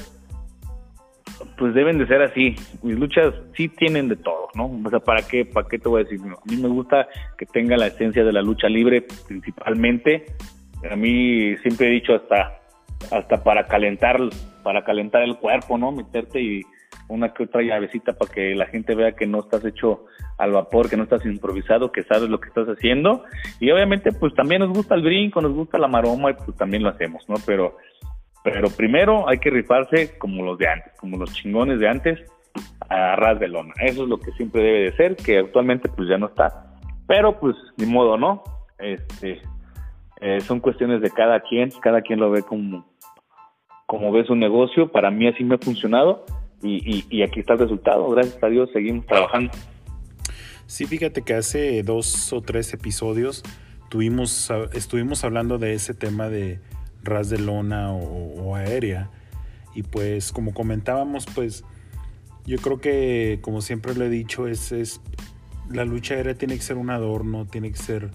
pues deben de ser así. Mis luchas sí tienen de todo, ¿no? O sea, ¿para qué, para qué te voy a decir? a mí me gusta que tenga la esencia de la lucha libre principalmente. A mí siempre he dicho hasta hasta para calentar, para calentar el cuerpo, ¿no? Meterte y una que otra llavecita para que la gente vea que no estás hecho al vapor, que no estás improvisado, que sabes lo que estás haciendo. Y obviamente, pues también nos gusta el brinco, nos gusta la maroma y pues también lo hacemos, ¿no? Pero, pero primero hay que rifarse como los de antes, como los chingones de antes, a ras de lona. Eso es lo que siempre debe de ser, que actualmente pues ya no está. Pero pues ni modo, ¿no? Este, eh, son cuestiones de cada quien, cada quien lo ve como, como ves un negocio, para mí así me ha funcionado y, aquí está el resultado, gracias a Dios seguimos trabajando. Sí, fíjate que hace dos o tres episodios tuvimos, estuvimos hablando de ese tema de ras de lona o, aérea y pues como comentábamos pues yo creo que como siempre lo he dicho es, es la lucha aérea tiene que ser un adorno, tiene que ser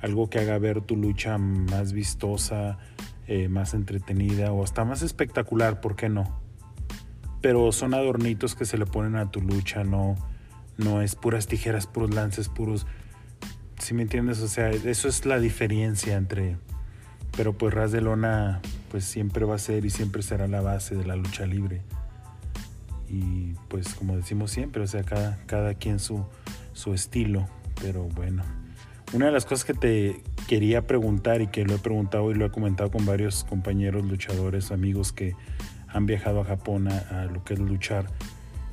algo que haga ver tu lucha más vistosa, eh, más entretenida o hasta más espectacular, ¿por qué no? Pero son adornitos que se le ponen a tu lucha, no, no es puras tijeras, puros lances, puros... Si me entiendes? O sea, eso es la diferencia entre... Pero pues Ras de Lona pues siempre va a ser y siempre será la base de la lucha libre. Y pues como decimos siempre, o sea, cada, cada quien su, su estilo. Pero bueno. Una de las cosas que te quería preguntar y que lo he preguntado y lo he comentado con varios compañeros luchadores, amigos que han viajado a Japón a, lo que es luchar,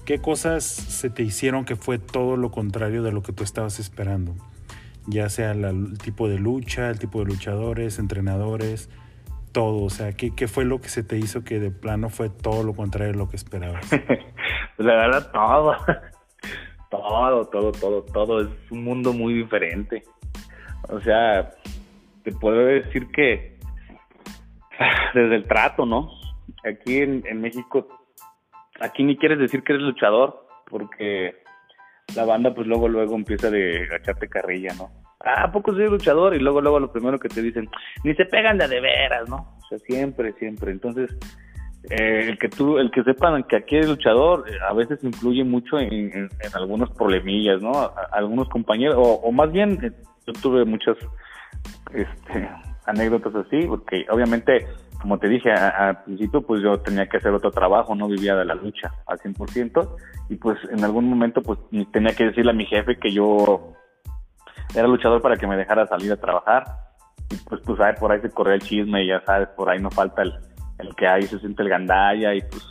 ¿qué cosas se te hicieron que fue todo lo contrario de lo que tú estabas esperando? Ya sea el tipo de lucha, el tipo de luchadores, entrenadores, todo. O sea, ¿qué, ¿qué, fue lo que se te hizo que de plano fue todo lo contrario de lo que esperabas? La verdad, todo. todo, todo, todo, todo. Es un mundo muy diferente. O sea, te puedo decir que desde el trato, ¿no? Aquí en, México, aquí ni quieres decir que eres luchador, porque la banda pues luego luego empieza de echarte carrilla, ¿no? Ah, ¿a poco soy luchador? Y luego luego lo primero que te dicen, ni se pegan de de veras, ¿no? O sea, siempre, siempre. Entonces, eh, el que tú, el que sepan que aquí eres luchador, eh, a veces influye mucho en, en, algunos problemillas, ¿no? algunos compañeros, o, más bien, eh, yo tuve muchas este, anécdotas así, porque obviamente, como te dije al principio, pues yo tenía que hacer otro trabajo, no vivía de la lucha al 100%, y pues en algún momento pues tenía que decirle a mi jefe que yo era luchador para que me dejara salir a trabajar, y pues pues por ahí se corre el chisme y ya sabes, por ahí no falta el, el que ahí se siente el gandalla y pues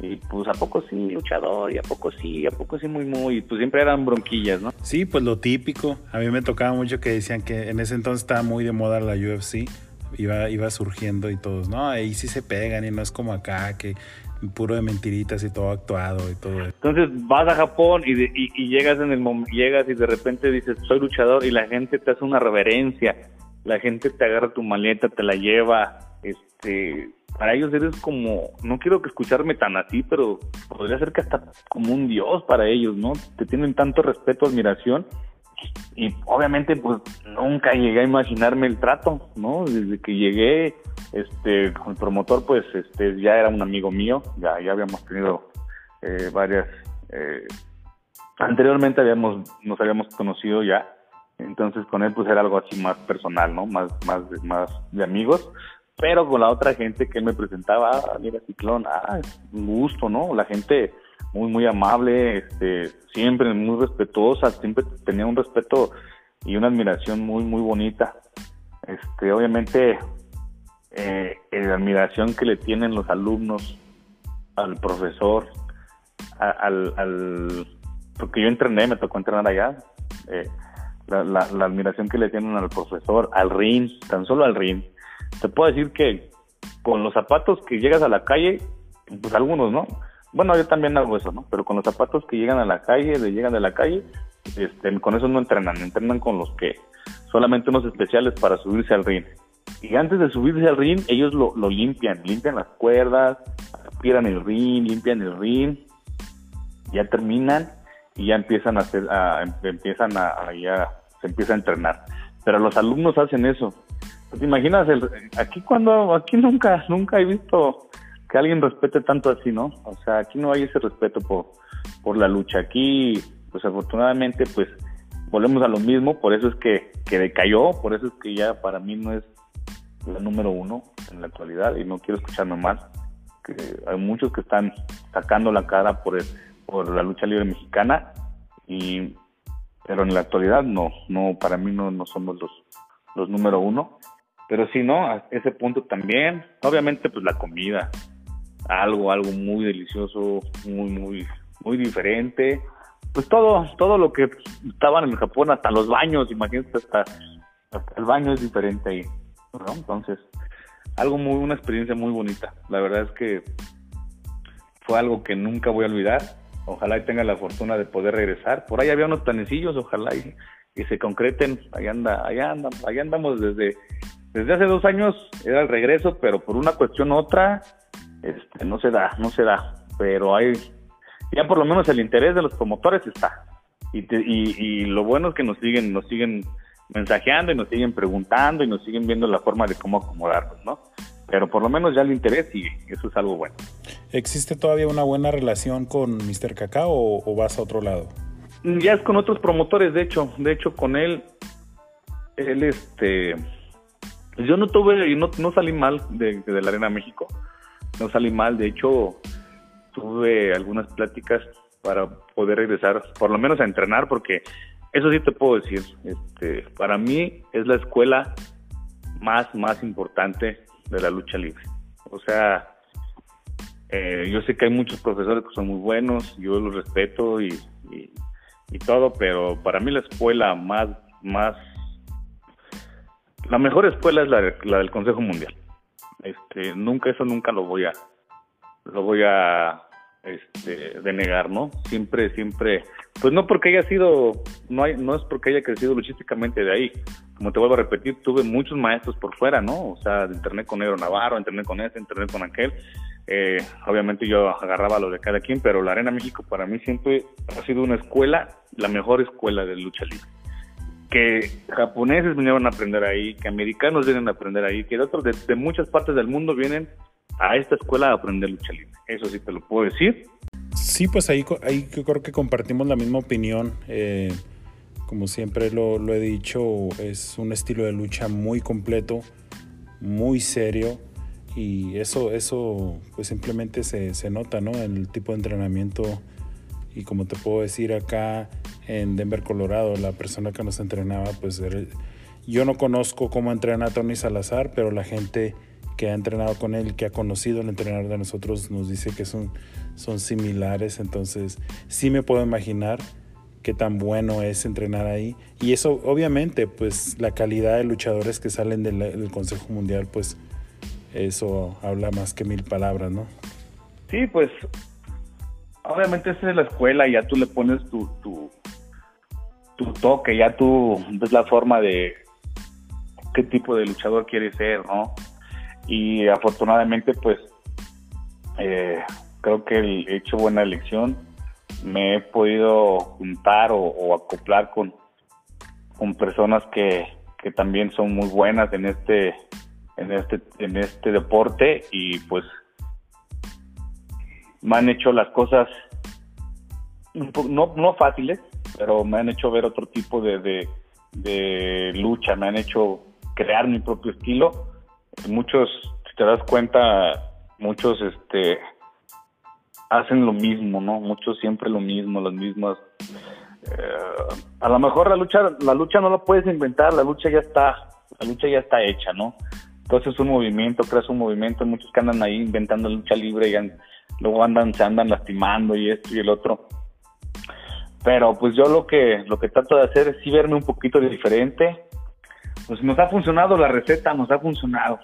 y pues a poco sí luchador y a poco sí, a poco sí muy muy, pues siempre eran bronquillas, ¿no? Sí, pues lo típico. A mí me tocaba mucho que decían que en ese entonces estaba muy de moda la UFC, iba iba surgiendo y todos, no, ahí sí se pegan y no es como acá que puro de mentiritas y todo actuado y todo. Entonces vas a Japón y, y, llegas en el llegas y de repente dices soy luchador y la gente te hace una reverencia, la gente te agarra tu maleta, te la lleva, este para ellos eres como, no quiero que escucharme tan así, pero podría ser que hasta como un dios para ellos, ¿no? Te tienen tanto respeto, admiración, y obviamente pues nunca llegué a imaginarme el trato, ¿no? Desde que llegué, este, con el promotor pues este ya era un amigo mío, ya, ya habíamos tenido eh, varias, eh, anteriormente habíamos, nos habíamos conocido ya, entonces con él pues era algo así más personal, ¿no? Más, más, más de amigos, pero con la otra gente que él me presentaba, ah, mira Ciclón, ah, un gusto, ¿no? La gente muy, muy amable, este, siempre muy respetuosa, siempre tenía un respeto y una admiración muy, muy bonita. Este, obviamente, eh, la admiración que le tienen los alumnos al profesor, al, porque yo entrené, me tocó entrenar allá, eh, la, la, admiración que le tienen al profesor, al ring, tan solo al ring, te puedo decir que con los zapatos que llegas a la calle, pues algunos, ¿no? Bueno, yo también hago eso, ¿no? Pero con los zapatos que llegan a la calle, de llegan de la calle, este, con eso no entrenan, entrenan con los que solamente unos especiales para subirse al ring. Y antes de subirse al ring, ellos lo, lo limpian, limpian las cuerdas, aspiran el ring, limpian el ring, ya terminan y ya empiezan a hacer, a, empiezan a, ya se empieza a entrenar. Pero los alumnos hacen eso, pues, ¿Te imaginas? El, aquí cuando, aquí nunca, nunca he visto que alguien respete tanto así, ¿no? O sea, aquí no hay ese respeto por, por la lucha. Aquí, pues afortunadamente, pues volvemos a lo mismo, por eso es que, que decayó, por eso es que ya para mí no es la número uno en la actualidad y no quiero escucharme mal. Que hay muchos que están sacando la cara por, por la lucha libre mexicana y pero en la actualidad no, no, para mí no, no somos los, los número uno pero si no, a ese punto también, obviamente pues la comida, algo, algo muy delicioso, muy, muy, muy diferente. Pues todo, todo lo que estaban en Japón, hasta los baños, imagínate, hasta, hasta el baño es diferente ahí. Entonces, algo muy, una experiencia muy bonita. La verdad es que fue algo que nunca voy a olvidar. Ojalá y tenga la fortuna de poder regresar. Por ahí había unos planecillos, ojalá y, se concreten. Allá anda, allá andamos, allá andamos desde desde hace dos años era el regreso, pero por una cuestión u otra, este, no se da, no se da. Pero hay, ya por lo menos el interés de los promotores está. Y, y, lo bueno es que nos siguen, nos siguen mensajeando y nos siguen preguntando y nos siguen viendo la forma de cómo acomodarnos, ¿no? Pero por lo menos ya el interés y eso es algo bueno. ¿Existe todavía una buena relación con Mr. Cacao o, o vas a otro lado? Ya es con otros promotores, de hecho, de hecho con él, él este yo no tuve, no, no salí mal de, de la Arena México, no salí mal, de hecho tuve algunas pláticas para poder regresar, por lo menos a entrenar, porque eso sí te puedo decir, este, para mí es la escuela más, más importante de la lucha libre. O sea, eh, yo sé que hay muchos profesores que son muy buenos, yo los respeto y, y, y todo, pero para mí la escuela más, más la mejor escuela es la, la del Consejo Mundial. Este, nunca eso nunca lo voy a lo voy a este, denegar, ¿no? Siempre, siempre pues no porque haya sido, no, hay, no es porque haya crecido luchísticamente de ahí. Como te vuelvo a repetir, tuve muchos maestros por fuera, ¿no? O sea, de internet con Negro Navarro, internet con este, internet con aquel. Eh, obviamente yo agarraba lo de cada quien, pero la Arena México para mí siempre ha sido una escuela, la mejor escuela de lucha libre. Que japoneses vinieron a aprender ahí, que americanos vienen a aprender ahí, que de otros de muchas partes del mundo vienen a esta escuela a aprender lucha libre. Eso sí te lo puedo decir Sí, pues ahí, ahí creo que compartimos la misma opinión. Eh, como siempre lo, he dicho, es un estilo de lucha muy completo, muy serio. Y eso, eso pues simplemente se, se nota, ¿no? En el tipo de entrenamiento. Y como te puedo decir acá en Denver, Colorado, la persona que nos entrenaba, pues yo no conozco cómo entrena a Tony Salazar, pero la gente que ha entrenado con él, que ha conocido al entrenador de nosotros, nos dice que son, son similares. Entonces, sí me puedo imaginar qué tan bueno es entrenar ahí. Y eso, obviamente, pues la calidad de luchadores que salen del, Consejo Mundial, pues eso habla más que mil palabras, ¿no? Sí, pues obviamente esa es la escuela y ya tú le pones tu, tu, tu toque, ya tú ves la forma de qué tipo de luchador quieres ser, ¿no? y afortunadamente pues eh, creo que he hecho buena elección me he podido juntar o, acoplar con, con personas que, que, también son muy buenas en este en este en este deporte y pues me han hecho las cosas no, no fáciles pero me han hecho ver otro tipo de, de, lucha me han hecho crear mi propio estilo muchos, si te das cuenta, muchos este hacen lo mismo, ¿no? Muchos siempre lo mismo, las mismas. Eh, a lo mejor la lucha, la lucha no la puedes inventar, la lucha ya está, la lucha ya está hecha, ¿no? Entonces un movimiento, creas un movimiento, muchos que andan ahí inventando lucha libre y luego andan, se andan lastimando y esto y el otro. Pero pues yo lo que, lo que trato de hacer es sí verme un poquito diferente, pues nos ha funcionado la receta, nos ha funcionado.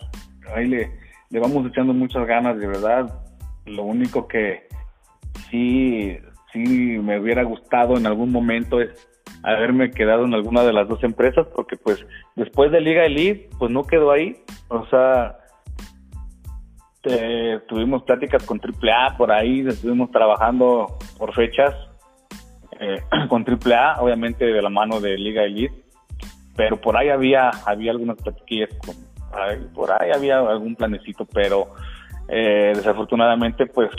Ahí le, le vamos echando muchas ganas, de verdad. Lo único que sí, sí me hubiera gustado en algún momento es haberme quedado en alguna de las dos empresas, porque pues después de Liga Elite, pues no quedó ahí. O sea, tuvimos pláticas con AAA por ahí, estuvimos trabajando por fechas eh, con AAA, obviamente de la mano de Liga Elite. Pero por ahí había había algunas platiquillas por ahí había algún planecito pero eh, desafortunadamente pues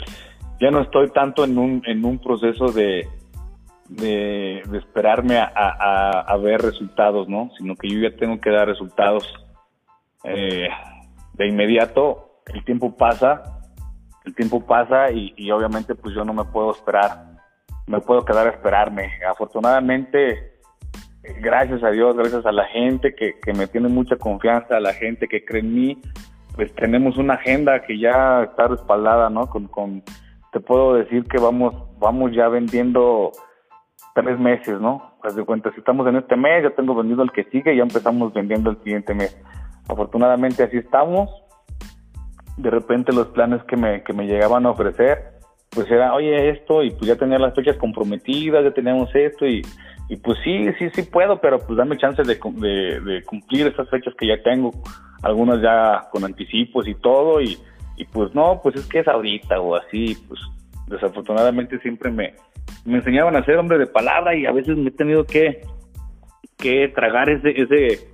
ya no estoy tanto en un en un proceso de de, esperarme a, ver resultados no sino que yo ya tengo que dar resultados eh, de inmediato. El tiempo pasa el tiempo pasa y obviamente pues yo no me puedo esperar me puedo quedar a esperarme afortunadamente gracias a Dios, gracias a la gente que, me tiene mucha confianza, a la gente que cree en mí, pues tenemos una agenda que ya está respaldada, ¿no? Con, con te puedo decir que vamos, vamos ya vendiendo tres meses, ¿no? Haz de cuenta, si estamos en este mes, ya tengo vendido el que sigue y ya empezamos vendiendo el siguiente mes. Afortunadamente así estamos. De repente los planes que me, que me llegaban a ofrecer, pues era, oye, esto, y pues ya tenía las fechas comprometidas, ya teníamos esto, y y pues sí, sí, sí puedo, pero pues dame chance de, cumplir esas fechas que ya tengo, algunas ya con anticipos y todo, y, y pues no, pues es que es ahorita o así, pues desafortunadamente siempre me, me enseñaban a ser hombre de palabra y a veces me he tenido que, que tragar ese, ese,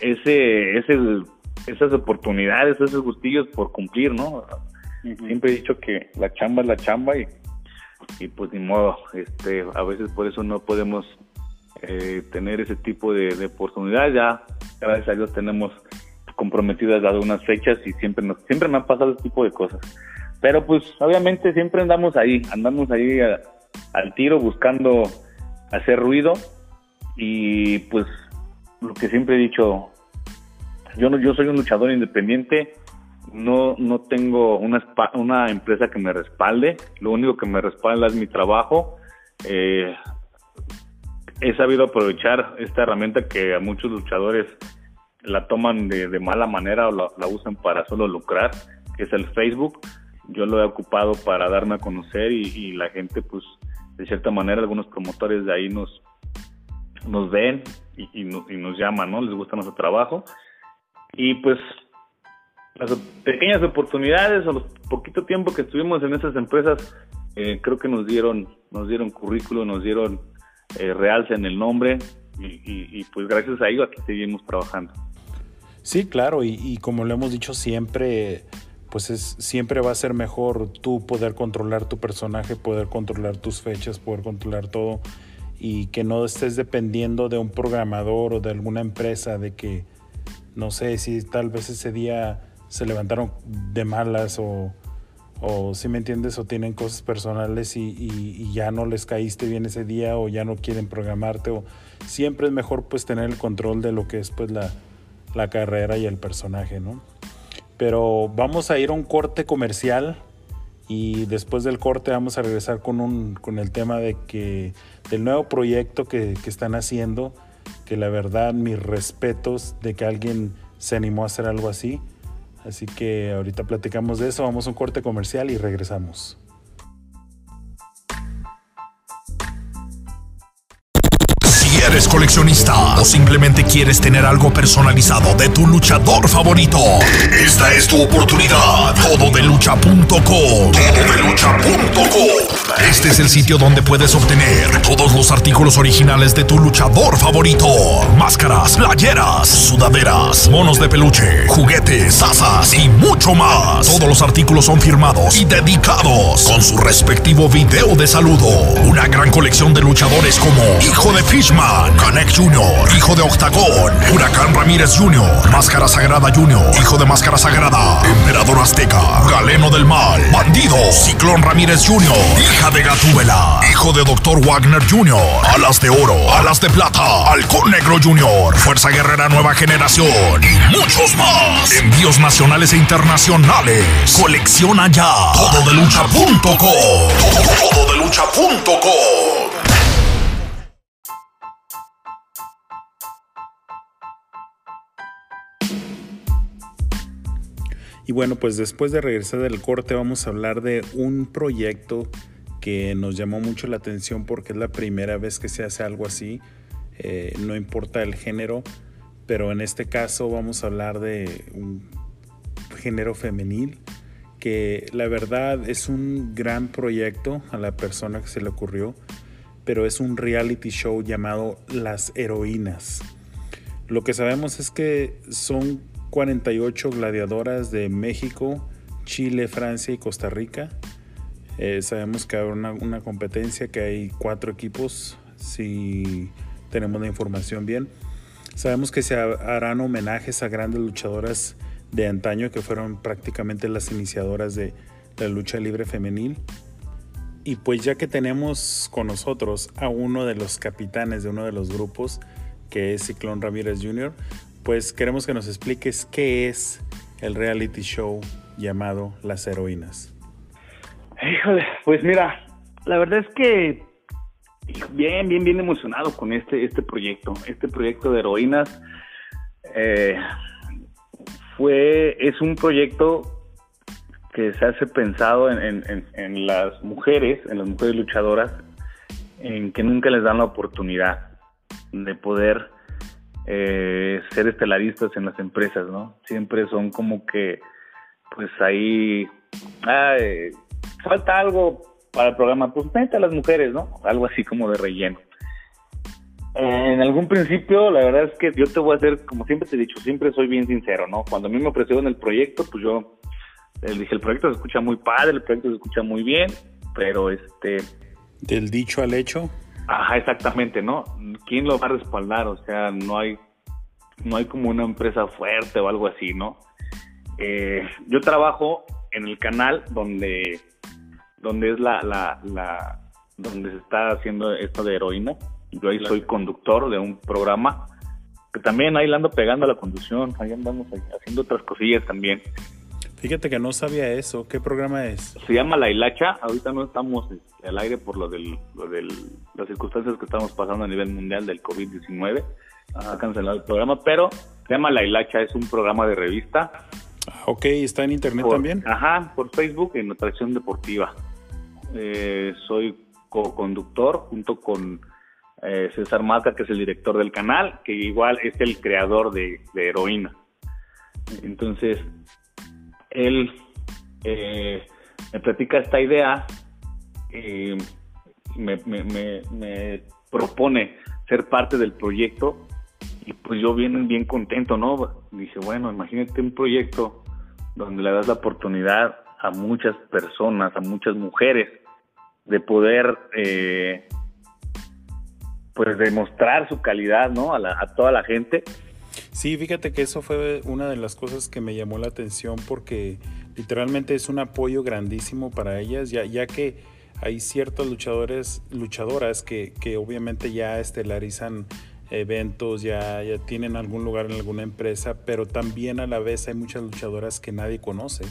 ese, ese, esas oportunidades, esos gustillos por cumplir, ¿no? Siempre he dicho que la chamba es la chamba y y pues ni modo, este, a veces por eso no podemos eh, tener ese tipo de, de oportunidades. Ya, gracias a Dios, tenemos comprometidas algunas fechas y siempre nos, siempre me han pasado ese tipo de cosas. Pero pues obviamente siempre andamos ahí, andamos ahí al tiro buscando hacer ruido y pues lo que siempre he dicho, yo no, yo soy un luchador independiente, no, no tengo una, una empresa que me respalde, lo único que me respalda es mi trabajo. Eh, he sabido aprovechar esta herramienta que a muchos luchadores la toman de, mala manera o la, usan para solo lucrar, que es el Facebook. yo lo he ocupado para darme a conocer y, la gente, pues, de cierta manera, algunos promotores de ahí nos, nos ven y, nos llaman, ¿no? Les gusta nuestro trabajo. Y pues las pequeñas oportunidades o los poquito tiempo que estuvimos en esas empresas, eh, creo que nos dieron, nos dieron currículo, nos dieron eh, realce en el nombre y, pues gracias a ello aquí seguimos trabajando. Sí, claro, y, y como lo hemos dicho siempre, pues es, siempre va a ser mejor tú poder controlar tu personaje, poder controlar tus fechas, poder controlar todo y que no estés dependiendo de un programador o de alguna empresa de que no sé si tal vez ese día se levantaron de malas o, o si me entiendes o tienen cosas personales y, ya no les caíste bien ese día o ya no quieren programarte o siempre es mejor pues tener el control de lo que es pues la, la carrera y el personaje, ¿no? Pero vamos a ir a un corte comercial y después del corte vamos a regresar con, un, con el tema de que del nuevo proyecto que, que están haciendo, que la verdad mis respetos de que alguien se animó a hacer algo así. Así que ahorita platicamos de eso, vamos a un corte comercial y regresamos. eres coleccionista o simplemente quieres tener algo personalizado de tu luchador favorito, esta es tu oportunidad. Todo de. Este es el sitio donde puedes obtener todos los artículos originales de tu luchador favorito. Máscaras, playeras, sudaderas, monos de peluche, juguetes, asas y mucho más. Todos los artículos son firmados y dedicados con su respectivo video de saludo. Una gran colección de luchadores como Hijo de Fishman. Canek Jr., Hijo de Octagón, Huracán Ramírez Jr., Máscara Sagrada Jr., Hijo de Máscara Sagrada, Emperador Azteca, Galeno del Mal, Bandido, Ciclón Ramírez Jr., Hija de Gatúbela, Hijo de Doctor Wagner Jr., Alas de Oro, Alas de Plata, Halcón Negro Jr., Fuerza Guerrera Nueva Generación y muchos más. Envíos nacionales e internacionales. Colecciona ya. Todo de lucha.com. Todo de lucha.com. Y bueno, pues después de regresar del corte vamos a hablar de un proyecto que nos llamó mucho la atención porque es la primera vez que se hace algo así. Eh, no importa el género, pero en este caso vamos a hablar de un género femenil que la verdad es un gran proyecto a la persona que se le ocurrió, pero es un reality show llamado Las Heroínas. Lo que sabemos es que son 48 gladiadoras de México, Chile, Francia y Costa Rica. Eh, sabemos que habrá una, una, competencia, que hay cuatro equipos, si tenemos la información bien. Sabemos que se harán homenajes a grandes luchadoras de antaño que fueron prácticamente las iniciadoras de la lucha libre femenil. Y pues ya que tenemos con nosotros a uno de los capitanes de uno de los grupos, que es Ciclón Ramírez Jr., pues queremos que nos expliques qué es el reality show llamado Las Heroínas. Híjole, pues mira, la verdad es que bien, bien, bien emocionado con este, este proyecto, este proyecto de heroínas. Eh, fue, es un proyecto que se hace pensado en, las mujeres, en las mujeres luchadoras, en que nunca les dan la oportunidad de poder eh, ser estelaristas en las empresas, ¿no? Siempre son como que, pues ahí, falta algo para el programa, pues mete a las mujeres, ¿no? Algo así como de relleno. En algún principio, la verdad es que yo te voy a hacer, como siempre te he dicho, siempre soy bien sincero, ¿no? Cuando a mí me ofrecieron el proyecto, pues yo les dije, el proyecto se escucha muy padre, el proyecto se escucha muy bien, pero este... Del dicho al hecho. Ajá, exactamente, ¿no? ¿Quién lo va a respaldar? O sea, no hay, no hay como una empresa fuerte o algo así, ¿no? Eh, yo trabajo en el canal donde, donde es la, la, la, donde se está haciendo esto de heroína. Yo ahí soy conductor de un programa que también ahí le ando pegando a la conducción, ahí andamos haciendo otras cosillas también. Fíjate que no sabía eso. ¿Qué programa es? Se llama La Hilacha. Ahorita no estamos al aire por lo del, las circunstancias que estamos pasando a nivel mundial del COVID-19. Ha cancelado el programa, pero se llama La Hilacha. Es un programa de revista Ah, ok, ¿está en internet también? Ajá, por Facebook en Atracción Deportiva. Eh, soy co-conductor junto con eh, César Maca, que es el director del canal, que igual es el creador de, Heroína. Entonces, él eh, me platica esta idea, y me, me, propone ser parte del proyecto y pues yo bien, bien contento, ¿no? Dice, bueno, imagínate un proyecto donde le das la oportunidad a muchas personas, a muchas mujeres, de poder eh, pues demostrar su calidad, ¿no? A, a toda la gente. Sí, fíjate que eso fue una de las cosas que me llamó la atención porque literalmente es un apoyo grandísimo para ellas, ya, ya que hay ciertos luchadores, luchadoras que, que obviamente ya estelarizan eventos, ya, ya tienen algún lugar en alguna empresa, pero también a la vez hay muchas luchadoras que nadie conoce,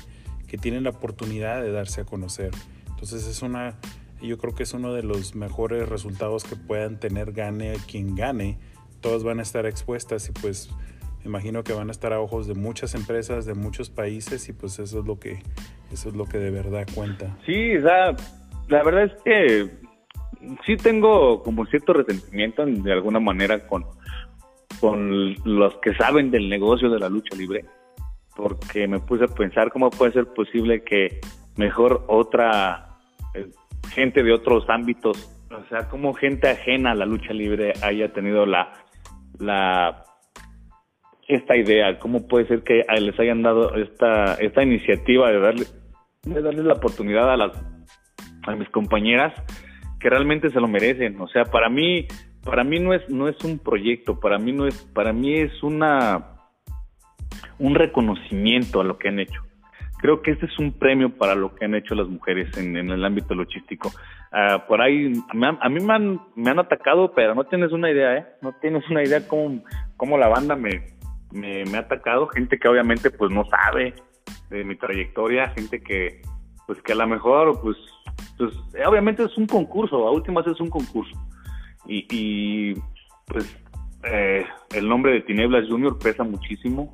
que tienen la oportunidad de darse a conocer. Entonces es una, yo creo que es uno de los mejores resultados que puedan tener gane quien gane. Todas van a estar expuestas y pues me imagino que van a estar a ojos de muchas empresas, de muchos países y pues eso es lo que, eso es lo que de verdad cuenta. Sí, la verdad es que sí tengo como cierto resentimiento de alguna manera con, con los que saben del negocio de la lucha libre, porque me puse a pensar cómo puede ser posible que mejor otra gente de otros ámbitos, o sea, como gente ajena a la lucha libre haya tenido la, la esta idea, cómo puede ser que les hayan dado esta, esta iniciativa de darle, de darle la oportunidad a las a mis compañeras que realmente se lo merecen. O sea, para mí, para mí no es, no es un proyecto, para mí no es, para mí es una un reconocimiento a lo que han hecho. Creo que este es un premio para lo que han hecho las mujeres en, el ámbito logístico. Ah, por ahí, a mí me han, atacado, pero no tienes una idea, ¿eh? No tienes una idea cómo, la banda me, ha atacado. Gente que obviamente pues no sabe de mi trayectoria, gente que pues que a lo mejor pues pues obviamente es un concurso, a últimas es un concurso. Y, pues eh, el nombre de Tinieblas Junior pesa muchísimo.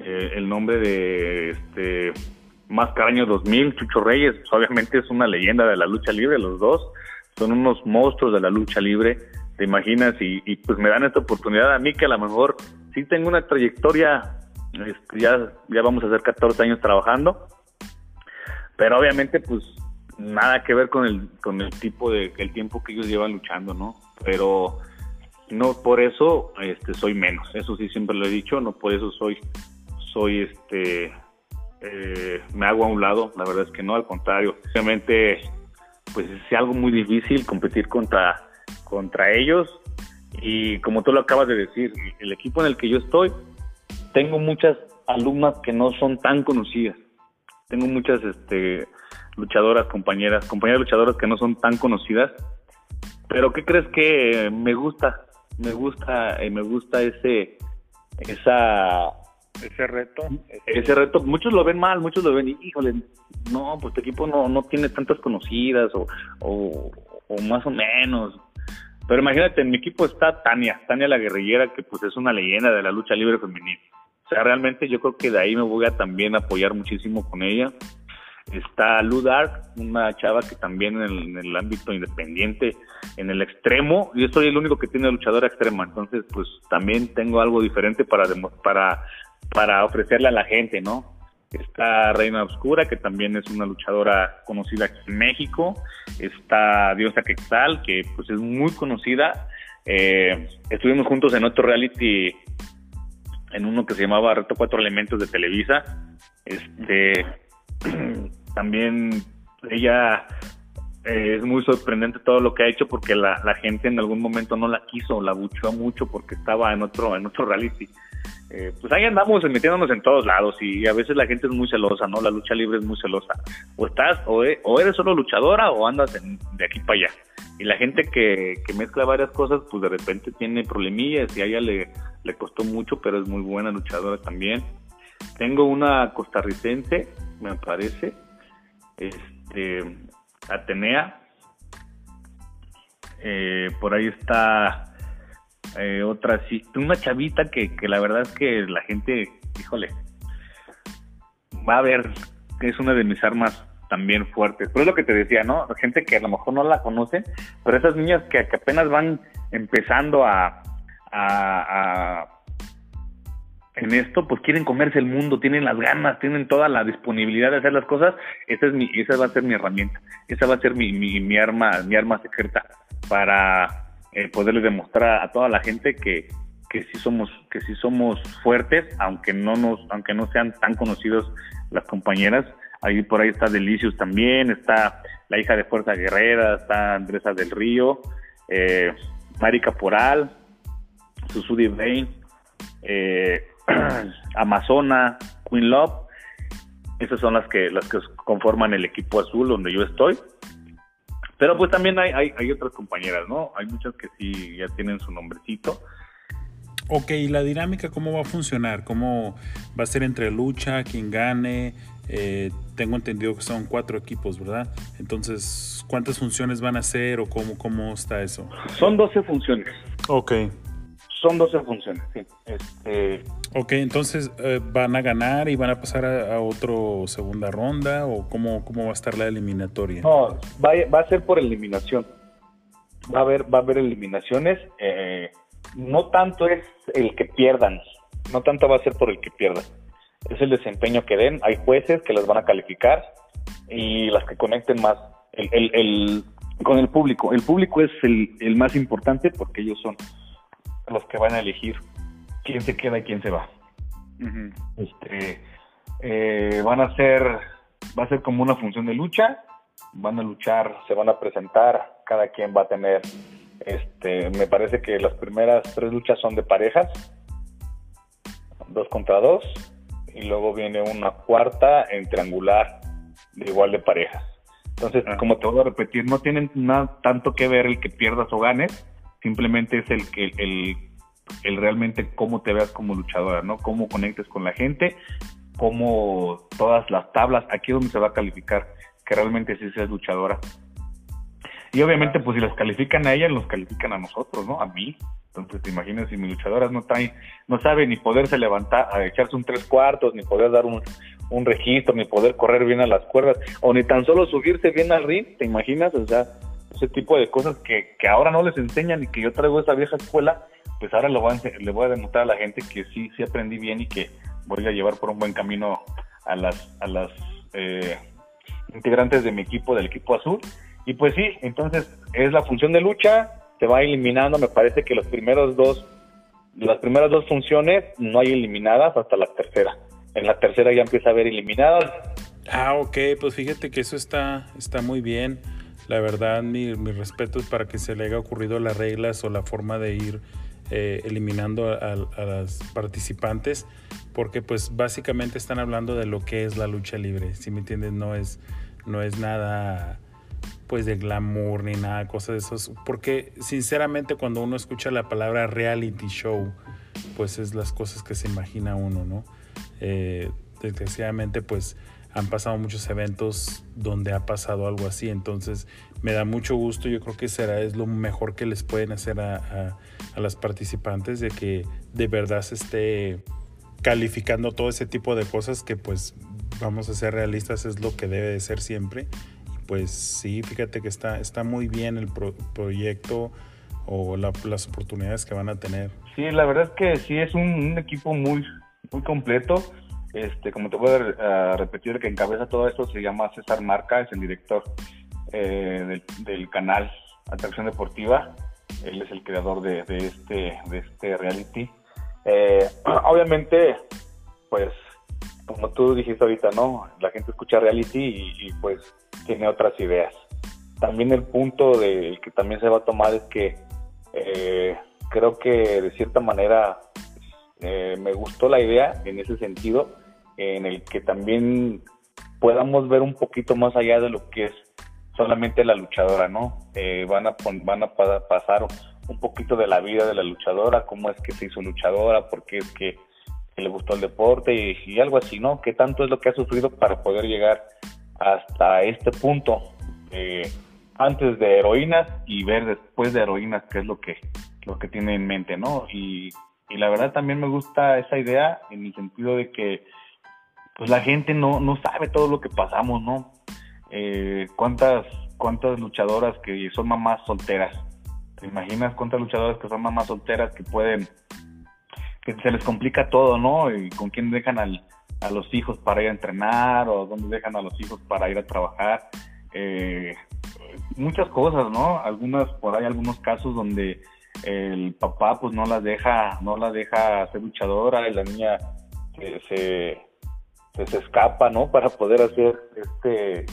Eh, el nombre de este Mascaraño 2000, Chucho Reyes, pues, obviamente es una leyenda de la lucha libre, los dos. Son unos monstruos de la lucha libre, te imaginas, y, pues me dan esta oportunidad a mí que a lo mejor sí tengo una trayectoria, este, ya, ya vamos a hacer 14 años trabajando, pero obviamente pues nada que ver con el, con el tipo de, el tiempo que ellos llevan luchando, ¿no? Pero no por eso este soy menos, eso sí siempre lo he dicho, no por eso soy, soy este, eh, me hago a un lado, la verdad es que no, al contrario, obviamente pues es algo muy difícil competir contra, contra ellos y como tú lo acabas de decir, el equipo en el que yo estoy, tengo muchas alumnas que no son tan conocidas, tengo muchas este luchadoras, compañeras, compañeras luchadoras que no son tan conocidas. Pero ¿qué crees que me gusta? Me gusta, eh, me gusta ese, esa, ese reto. Ese reto, muchos lo ven mal, muchos lo ven, híjole, no, pues tu equipo no, no tiene tantas conocidas o, o, o más o menos. Pero imagínate, en mi equipo está Tania, Tania la guerrillera, que pues es una leyenda de la lucha libre femenina. O sea, realmente yo creo que de ahí me voy a también apoyar muchísimo con ella. Está Ludar, una chava que también en el, ámbito independiente, en el extremo, yo soy el único que tiene luchadora extrema, entonces pues también tengo algo diferente para, para, para ofrecerle a la gente, ¿no? Está Reina Oscura, que también es una luchadora conocida aquí en México. Está Diosa Quetzal, que pues es muy conocida. Eh, estuvimos juntos en otro reality, en uno que se llamaba Reto Cuatro Elementos de Televisa. Este, también ella eh, es muy sorprendente todo lo que ha hecho porque la, gente en algún momento no la quiso, la buchó mucho porque estaba en otro en otro reality. Eh, pues ahí andamos metiéndonos en todos lados y a veces la gente es muy celosa, ¿no? La lucha libre es muy celosa. O estás, o, e, eres solo luchadora o andas de aquí para allá. Y la gente que, que, mezcla varias cosas, pues de repente tiene problemillas y a ella le, le costó mucho, pero es muy buena luchadora también. Tengo una costarricense, me parece, este, Atenea. Eh, por ahí está eh, otra, una chavita que, que la verdad es que la gente, híjole, va a haber, es una de mis armas también fuertes. Pero es lo que te decía, ¿no? Gente que a lo mejor no la conoce, pero esas niñas que, apenas van empezando a, en esto, pues quieren comerse el mundo, tienen las ganas, tienen toda la disponibilidad de hacer las cosas. Esa es mi, esa va a ser mi herramienta, esa va a ser mi, mi, arma, mi arma secreta para eh, poderle demostrar a toda la gente que, que sí somos, que sí somos fuertes, aunque no nos, aunque no sean tan conocidos las compañeras. Ahí por ahí está Delicios también, está la hija de Fuerza Guerrera, está Andresa del Río, eh, Mari Caporal, Susudi Bain, eh, Amazona, Queen Love. Esas son las que las que conforman el equipo azul donde yo estoy. Pero pues también hay, hay, hay otras compañeras, ¿no? Hay muchas que sí ya tienen su nombrecito. Ok, ¿y la dinámica cómo va a funcionar? ¿Cómo va a ser entre lucha, quien gane? Eh, tengo entendido que son cuatro equipos, ¿verdad? Entonces, ¿cuántas funciones van a hacer o cómo, cómo está eso? Son 12 funciones. Ok. Son 12 funciones, sí. Este... Ok, entonces, eh, ¿van a ganar y van a pasar a, otro segunda ronda o cómo, cómo va a estar la eliminatoria? No, va, va a ser por eliminación. Va a haber, va a haber eliminaciones. Eh, no tanto es el que pierdan, no tanto va a ser por el que pierdan, es el desempeño que den. Hay jueces que las van a calificar y las que conecten más el, con el público. El público es el, más importante porque ellos son los que van a elegir quién se queda y quién se va. Este eh, van a ser, va a ser como una función de lucha. Van a luchar, se van a presentar, cada quien va a tener este, me parece que las primeras tres luchas son de parejas, dos contra dos, y luego viene una cuarta en triangular de igual de parejas. Entonces, ah. como te voy a repetir, no tienen nada tanto que ver el que pierdas o ganes, simplemente es el que el, el realmente cómo te veas como luchadora, ¿no? Cómo conectes con la gente, cómo todas las tablas, aquí es donde se va a calificar que realmente sí seas luchadora. Y obviamente, pues si las califican a ellas, los califican a nosotros, ¿no? A mí. Entonces, te imaginas si mi luchadora no, está no sabe ni poderse levantar, a echarse un tres cuartos, ni poder dar un, un registro, ni poder correr bien a las cuerdas, o ni tan solo subirse bien al ring, ¿te imaginas? O sea, ese tipo de cosas que, que ahora no les enseñan y que yo traigo esa vieja escuela, pues ahora lo voy a, le voy a demostrar a la gente que sí, sí aprendí bien y que voy a llevar por un buen camino a las, a las eh, integrantes de mi equipo, del equipo azul y pues sí, entonces es la función de lucha, se va eliminando, me parece que los primeros dos, las primeras dos funciones no hay eliminadas hasta la tercera. En la tercera ya empieza a haber eliminadas. Ah, ok, pues fíjate que eso está, está muy bien. La verdad, mi, mi respeto es para que se le haya ocurrido las reglas o la forma de ir eh, eliminando a, las participantes, porque pues básicamente están hablando de lo que es la lucha libre, si me entiendes, no es, no es nada pues de glamour ni nada, cosas de esos. Porque sinceramente cuando uno escucha la palabra reality show, pues es las cosas que se imagina uno, ¿no? Eh, desgraciadamente pues han pasado muchos eventos donde ha pasado algo así, entonces me da mucho gusto, yo creo que será es lo mejor que les pueden hacer a, a las participantes de que de verdad se esté calificando todo ese tipo de cosas que pues vamos a ser realistas es lo que debe de ser siempre pues sí, fíjate que está, está muy bien el proyecto o las oportunidades que van a tener. Sí, la verdad es que sí es un, equipo muy, muy completo. Este, como te voy a repetir, que encabeza todo esto se llama César Marca, es el director eh, del, canal Atracción Deportiva. Él es el creador de, este, de este reality. Eh, obviamente, pues, como tú dijiste ahorita, ¿no? La gente escucha reality y, pues tiene otras ideas. También el punto de, que también se va a tomar es que creo que de cierta manera me gustó la idea en ese sentido, en el que también podamos ver un poquito más allá de lo que es solamente la luchadora, ¿no? Eh, van a van a pasar un poquito de la vida de la luchadora, cómo es que se hizo luchadora, por qué es que, le gustó el deporte y, algo así, ¿no? ¿Qué tanto es lo que ha sufrido para poder llegar hasta este punto, eh, antes de heroínas y ver después de heroínas qué es lo que, lo que tiene en mente, ¿no? Y, y la verdad también me gusta esa idea en el sentido de que pues la gente no, no sabe todo lo que pasamos, ¿no? Eh, ¿Cuántas cuántas luchadoras que son mamás solteras? ¿Te imaginas cuántas luchadoras que son mamás solteras que pueden, que se les complica todo, ¿no? Y con quién dejan al, a los hijos para ir a entrenar o dónde dejan a los hijos para ir a trabajar. Eh, muchas cosas, ¿no? Algunas, por ahí algunos casos donde el papá pues no las deja, no la deja ser luchadora y la niña se, se, escapa, ¿no? Para poder hacer este,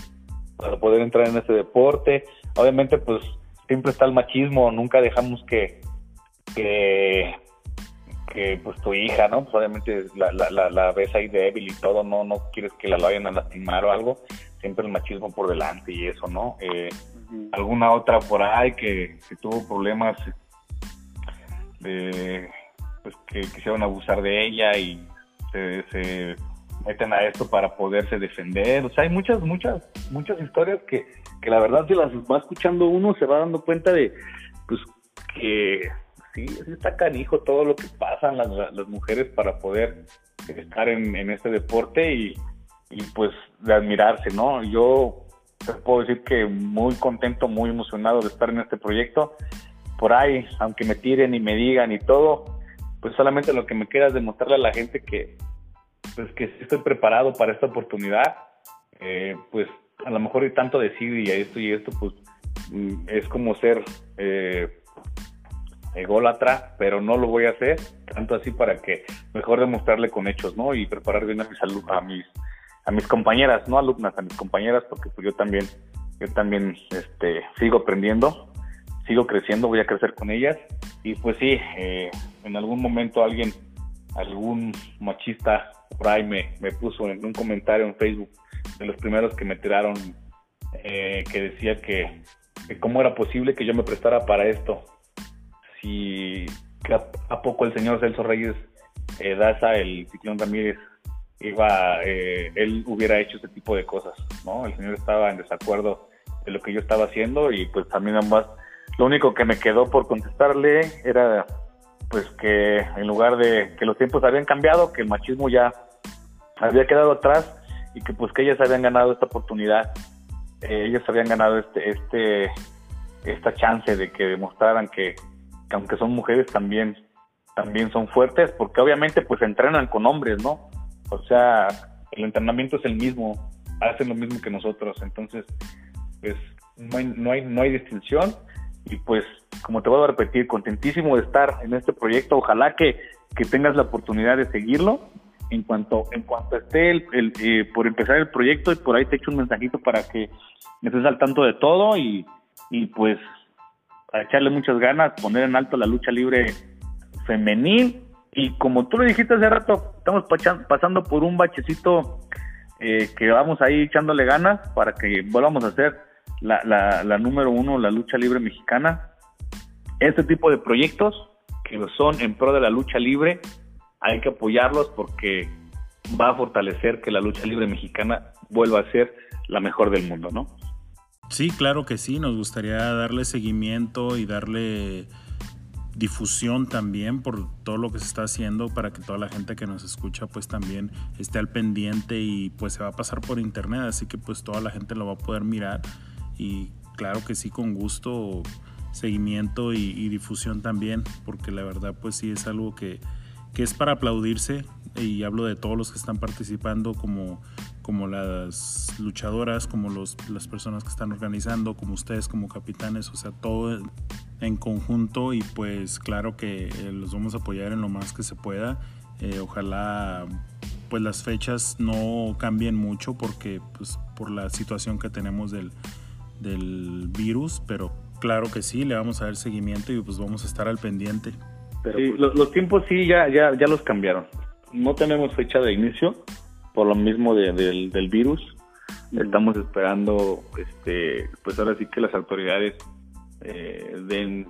para poder entrar en este deporte. Obviamente pues siempre está el machismo, nunca dejamos que, que que pues tu hija, ¿no? Pues obviamente la, la, la, ves ahí débil y todo, no no quieres que la vayan a lastimar o algo, siempre el machismo por delante y eso, ¿no? Eh, Alguna otra por ahí que, tuvo problemas de pues que quisieron abusar de ella y se, meten a esto para poderse defender. O sea, hay muchas, muchas, muchas historias que, que la verdad si las va escuchando uno se va dando cuenta de pues que sí, está canijo todo lo que pasan las, mujeres para poder estar en, en este deporte y, y pues de admirarse, ¿no? Yo te puedo decir que muy contento, muy emocionado de estar en este proyecto. Por ahí, aunque me tiren y me digan y todo, pues solamente lo que me queda es demostrarle a la gente que, pues que estoy preparado para esta oportunidad. Eh, pues a lo mejor hay tanto decir y esto y esto, pues mm, es como ser eh, ególatra, pero no lo voy a hacer, tanto así para que mejor demostrarle con hechos, ¿no? Y preparar bien a mis, a mis, a mis compañeras, no alumnas, a mis compañeras, porque pues yo también, yo también este, sigo aprendiendo, sigo creciendo, voy a crecer con ellas. Y pues sí, eh, en algún momento alguien, algún machista por ahí me, puso en un comentario en Facebook de los primeros que me tiraron eh, que decía que, que, cómo era posible que yo me prestara para esto si a, poco el señor Celso Reyes eh, Daza, el Ciclón Ramírez, iba, eh, él hubiera hecho ese tipo de cosas, ¿no? El señor estaba en desacuerdo de lo que yo estaba haciendo y pues también ambas, lo único que me quedó por contestarle era pues que en lugar de que los tiempos habían cambiado, que el machismo ya había quedado atrás y que pues que ellas habían ganado esta oportunidad, eh, ellas habían ganado este, este, esta chance de que demostraran que, que aunque son mujeres también también son fuertes porque obviamente pues entrenan con hombres, ¿no? O sea, el entrenamiento es el mismo, hacen lo mismo que nosotros, entonces pues no hay no hay no hay distinción y pues como te voy a repetir, contentísimo de estar en este proyecto, ojalá que, que tengas la oportunidad de seguirlo en cuanto en cuanto esté el, eh, por empezar el proyecto y por ahí te echo un mensajito para que estés al tanto de todo y, y pues a echarle muchas ganas, poner en alto la lucha libre femenil. Y como tú lo dijiste hace rato, estamos pasando por un bachecito eh, que vamos ahí echándole ganas para que volvamos a ser la, la, la número uno, la lucha libre mexicana. Este tipo de proyectos que son en pro de la lucha libre, hay que apoyarlos porque va a fortalecer que la lucha libre mexicana vuelva a ser la mejor del mundo, ¿no? Sí, claro que sí, nos gustaría darle seguimiento y darle difusión también por todo lo que se está haciendo para que toda la gente que nos escucha pues también esté al pendiente y pues se va a pasar por internet, así que pues toda la gente lo va a poder mirar y claro que sí con gusto seguimiento y, difusión también porque la verdad pues sí es algo que, que es para aplaudirse y hablo de todos los que están participando como como las luchadoras, como los, las personas que están organizando, como ustedes como capitanes, o sea, todo en conjunto y pues claro que eh, los vamos a apoyar en lo más que se pueda. Eh, ojalá pues las fechas no cambien mucho porque pues por la situación que tenemos del, del virus, pero claro que sí, le vamos a dar seguimiento y pues vamos a estar al pendiente. Pero sí, pues, los, tiempos sí ya, ya, ya los cambiaron. No tenemos fecha de inicio, por lo mismo del, del virus. Estamos esperando, este, pues ahora sí que las autoridades eh, den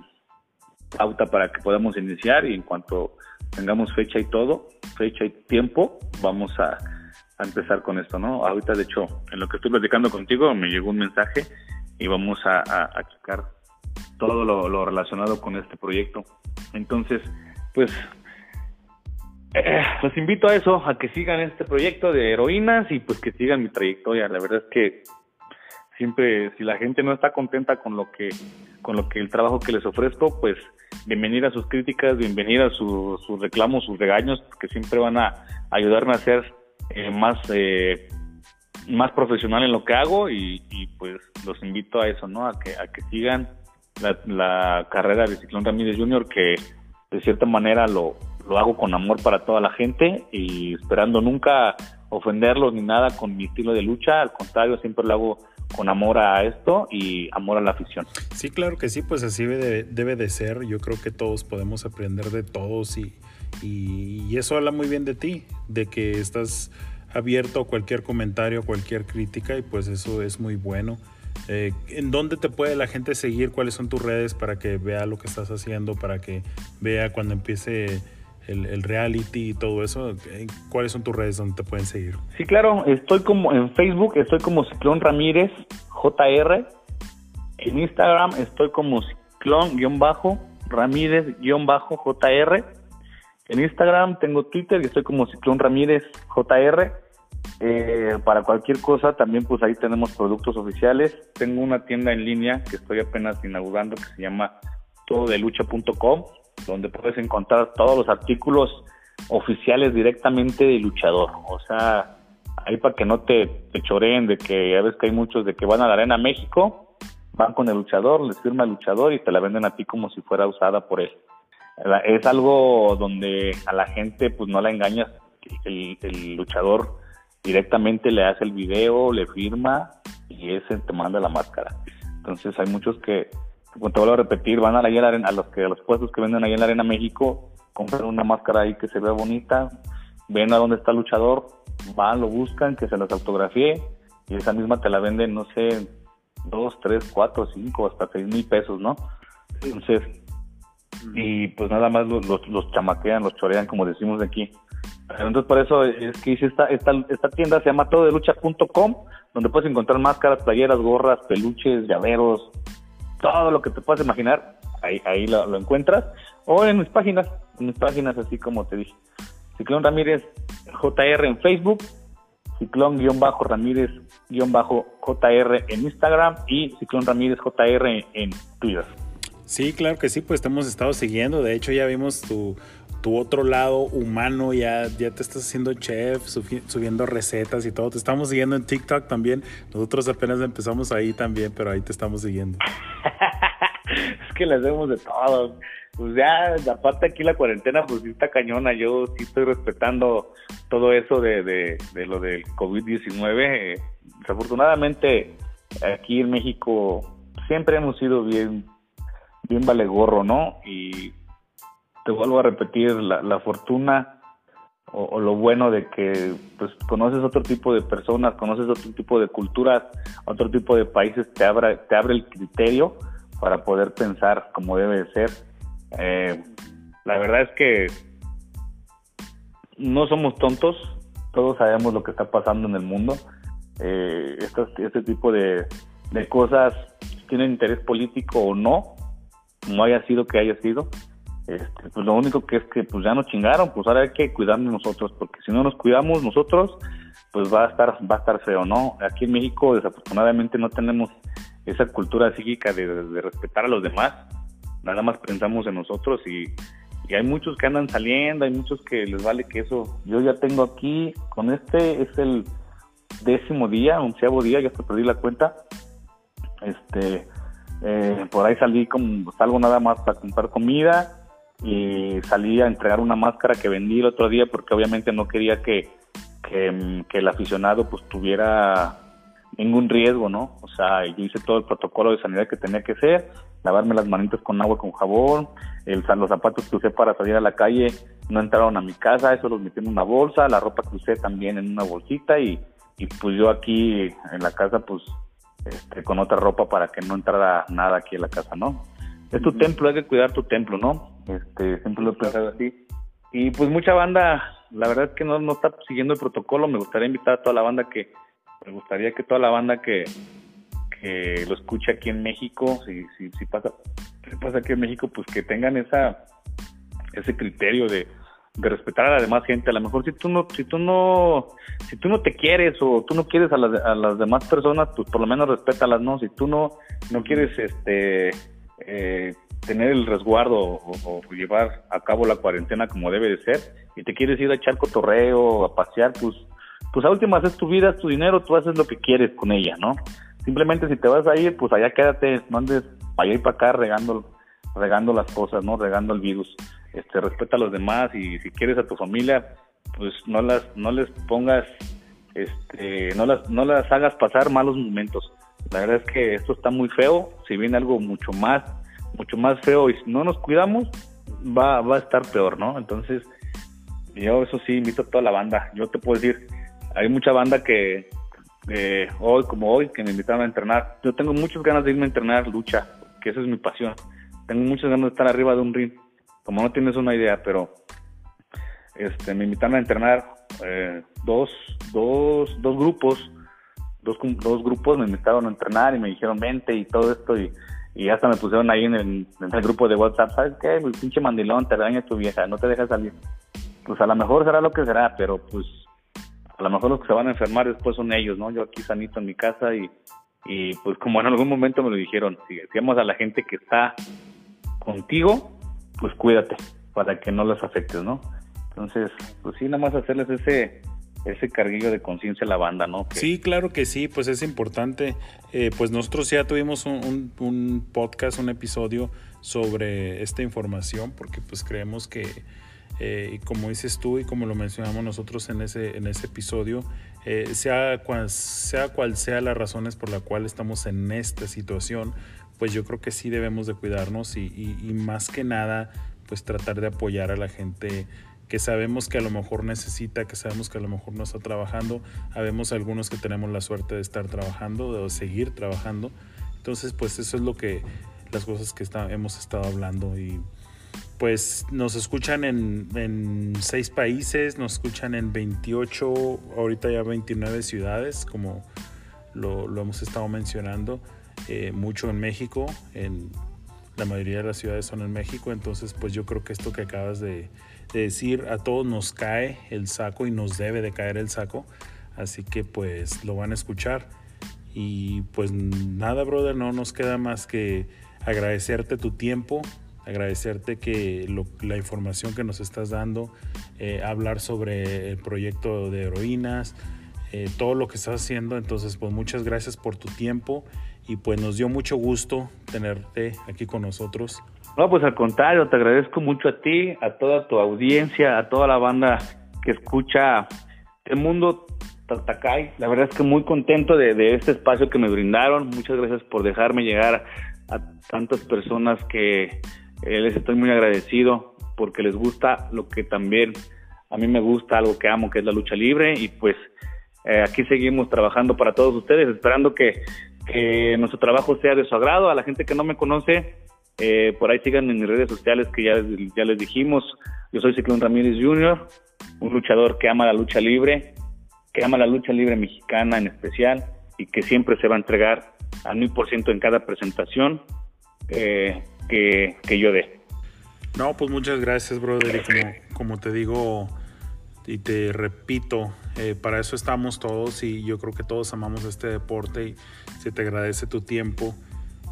pauta para que podamos iniciar y en cuanto tengamos fecha y todo, fecha y tiempo, vamos a, empezar con esto, ¿no? Ahorita, de hecho, en lo que estoy platicando contigo, me llegó un mensaje y vamos a, a, todo lo, relacionado con este proyecto. Entonces, pues Eh, los invito a eso, a que sigan este proyecto de heroínas y pues que sigan mi trayectoria. La verdad es que siempre, si la gente no está contenta con lo que, con lo que el trabajo que les ofrezco, pues bienvenida a sus críticas, bienvenida a sus reclamos, sus regaños, que siempre van a ayudarme a ser eh, más eh, más profesional en lo que hago y, pues los invito a eso, ¿no? A que, a que sigan la, carrera de Ciclón Ramírez Jr., que de cierta manera lo, lo hago con amor para toda la gente y esperando nunca ofenderlos ni nada con mi estilo de lucha, al contrario, siempre lo hago con amor a esto y amor a la afición. Sí, claro que sí, pues así debe, debe de ser. Yo creo que todos podemos aprender de todos y, y, eso habla muy bien de ti, de que estás abierto a cualquier comentario, cualquier crítica y pues eso es muy bueno. Eh, ¿En dónde te puede la gente seguir? ¿Cuáles son tus redes para que vea lo que estás haciendo, para que vea cuando empiece el, reality y todo eso? ¿Cuáles son tus redes donde te pueden seguir? Sí, claro, estoy como en Facebook, estoy como Ciclón Ramírez JR. En Instagram estoy como Ciclón-Ramírez-JR. En Instagram tengo Twitter y estoy como Ciclón Ramírez JR. Eh, para cualquier cosa también pues ahí tenemos productos oficiales. Tengo una tienda en línea que estoy apenas inaugurando que se llama tododelucha.com donde puedes encontrar todos los artículos oficiales directamente de luchador. O sea, ahí para que no te, te choreen de que ya ves que hay muchos de que van a la Arena México, van con el luchador, les firma el luchador y te la venden a ti como si fuera usada por él. Es algo donde a la gente pues no la engañas, el, el luchador directamente le hace el video, le firma y ese te manda la máscara. Entonces hay muchos que como te vuelvo a repetir, van a, la, arena, a los que a los puestos que venden ahí en la Arena México, compran una máscara ahí que se vea bonita, ven a dónde está el luchador, van, lo buscan, que se los autografíe y esa misma te la venden, no sé, dos, tres, cuatro, cinco, hasta seis mil pesos, ¿no? Entonces, y pues nada más los, chamaquean, los chorean, como decimos de aquí. Entonces, por eso es que hice esta, esta, esta tienda, se llama tododelucha.com, donde puedes encontrar máscaras, playeras, gorras, peluches, llaveros, todo lo que te puedas imaginar, ahí, lo, encuentras, o en mis páginas, en mis páginas así como te dije. Ciclón Ramírez JR en Facebook, Ciclón-Ramírez-JR en Instagram y Ciclón Ramírez JR en Twitter. Sí, claro que sí, pues te hemos estado siguiendo. De hecho, ya vimos tu, tu otro lado humano, ya, ya te estás haciendo chef, subiendo recetas y todo. Te estamos siguiendo en TikTok también. Nosotros apenas empezamos ahí también, pero ahí te estamos siguiendo. es que les vemos de todo. Pues ya, aparte aquí la cuarentena, pues sí está cañona. Yo sí estoy respetando todo eso de, de, de lo del COVID-19. Desafortunadamente, aquí en México siempre hemos sido bien, bien vale gorro, ¿no? Y te vuelvo a repetir, la, fortuna o, lo bueno de que pues conoces otro tipo de personas, conoces otro tipo de culturas, otro tipo de países, te abre, te abre el criterio para poder pensar como debe de ser. Eh, la verdad es que no somos tontos, todos sabemos lo que está pasando en el mundo. Eh, este, tipo de, de cosas tienen interés político o no, no haya sido que haya sido, este, pues lo único que es que pues ya nos chingaron, pues ahora hay que cuidarnos nosotros, porque si no nos cuidamos nosotros, pues va a estar, va a estar feo, ¿no? Aquí en México desafortunadamente no tenemos esa cultura psíquica de, respetar a los demás, nada más pensamos en nosotros y, hay muchos que andan saliendo, hay muchos que les vale que eso, yo ya tengo aquí, con este es el décimo día, onceavo día, ya te perdí la cuenta, este, eh, por ahí salí como, salgo nada más para comprar comida, y salí a entregar una máscara que vendí el otro día porque obviamente no quería que, que, el aficionado pues tuviera ningún riesgo, ¿no? O sea, yo hice todo el protocolo de sanidad que tenía que hacer, lavarme las manitas con agua con jabón, el, los zapatos que usé para salir a la calle no entraron a mi casa, eso los metí en una bolsa, la ropa que usé también en una bolsita y, y pues yo aquí en la casa pues este, con otra ropa para que no entrara nada aquí en la casa, ¿no? Es tu templo, hay que cuidar tu templo, ¿no? Este, siempre lo he pensado así. Y pues mucha banda, la verdad es que no, no está siguiendo el protocolo. Me gustaría invitar a toda la banda que, me gustaría que toda la banda que, que lo escuche aquí en México, si, si, si pasa, si pasa aquí en México, pues que tengan esa, ese criterio de, de respetar a la demás gente. A lo mejor si tú no, si tú no, si tú no te quieres o tú no quieres a las, a las demás personas, pues por lo menos respétalas, ¿no? Si tú no, no quieres, este, eh, tener el resguardo o, llevar a cabo la cuarentena como debe de ser y te quieres ir a echar cotorreo, a pasear, pues, pues a últimas es tu vida, es tu dinero, tú haces lo que quieres con ella, ¿no? Simplemente si te vas a ir, pues allá quédate, no andes para allá y para acá regando, regando las cosas, ¿no? Regando el virus este, respeta a los demás y si quieres a tu familia, pues no las, no les pongas, este, no las, no las hagas pasar malos momentos. La verdad es que esto está muy feo, si viene algo mucho más, mucho más feo y si no nos cuidamos, va, va a estar peor, ¿no? Entonces, yo eso sí invito a toda la banda. Yo te puedo decir, hay mucha banda que eh, hoy como hoy que me invitaron a entrenar. Yo tengo muchas ganas de irme a entrenar lucha, que esa es mi pasión. Tengo muchas ganas de estar arriba de un ring como no tienes una idea, pero este, me invitaron a entrenar eh, dos, dos, dos grupos, dos, dos grupos me invitaron a entrenar y me dijeron vente y todo esto y, y hasta me pusieron ahí en el, grupo de WhatsApp, ¿sabes qué? El pinche mandilón, te daña tu vieja, no te dejas salir. Pues a lo mejor será lo que será, pero pues a lo mejor los que se van a enfermar después son ellos, ¿no? Yo aquí sanito en mi casa y, y pues como en algún momento me lo dijeron, si decíamos a la gente que está contigo, pues cuídate para que no las afectes, ¿no? Entonces, pues sí, nada más hacerles ese ese carguillo de conciencia a la banda, ¿no? Sí, claro que sí, pues es importante. Eh, pues nosotros ya tuvimos un, podcast, un episodio sobre esta información, porque pues creemos que, eh, como dices tú y como lo mencionamos nosotros en ese, en ese episodio, eh, sea, cual, sea cual sea las razones por las cuales estamos en esta situación, pues yo creo que sí debemos de cuidarnos y, más que nada, pues tratar de apoyar a la gente que sabemos que a lo mejor necesita, que sabemos que a lo mejor no está trabajando. Habemos algunos que tenemos la suerte de estar trabajando, de seguir trabajando. Entonces, pues eso es lo que, las cosas que hemos estado hablando y pues nos escuchan en, en, seis países, nos escuchan en 28, ahorita ya 29 ciudades, como lo, lo hemos estado mencionando. Eh, mucho en México, en la mayoría de las ciudades son en México, entonces pues yo creo que esto que acabas de, decir, a todos nos cae el saco y nos debe de caer el saco, así que pues lo van a escuchar. Y pues nada, brother, no nos queda más que agradecerte tu tiempo, agradecerte que la información que nos estás dando, eh, hablar sobre el proyecto de heroínas, eh, todo lo que estás haciendo. Entonces, pues muchas gracias por tu tiempo y pues nos dio mucho gusto tenerte aquí con nosotros. No, pues al contrario, te agradezco mucho a ti, a toda tu audiencia, a toda la banda que escucha el mundo Tatacay. La verdad es que muy contento de, este espacio que me brindaron. Muchas gracias por dejarme llegar a tantas personas que eh, les estoy muy agradecido porque les gusta lo que también a mí me gusta, algo que amo, que es la lucha libre. Y pues eh, aquí seguimos trabajando para todos ustedes, esperando que nuestro trabajo sea de su agrado. A la gente que no me conoce, eh, por ahí sigan en mis redes sociales que ya, ya les dijimos. Yo soy Ciclón Ramírez Jr., un luchador que ama la lucha libre, que ama la lucha libre mexicana en especial y que siempre se va a entregar al mil por ciento en cada presentación eh, que, que, yo dé. No, pues muchas gracias, brother. Y como, como te digo y te repito, eh, para eso estamos todos y yo creo que todos amamos este deporte y se te agradece tu tiempo.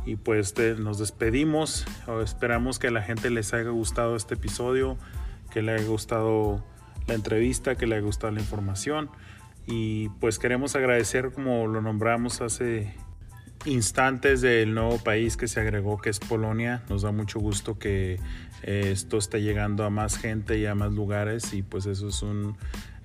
Y pues nos despedimos. Esperamos que a la gente les haya gustado este episodio, que le haya gustado la entrevista, que le haya gustado la información. Y pues queremos agradecer, como lo nombramos hace instantes, del nuevo país que se agregó, que es Polonia. Nos da mucho gusto que eh, esto esté llegando a más gente y a más lugares. Y pues eso es un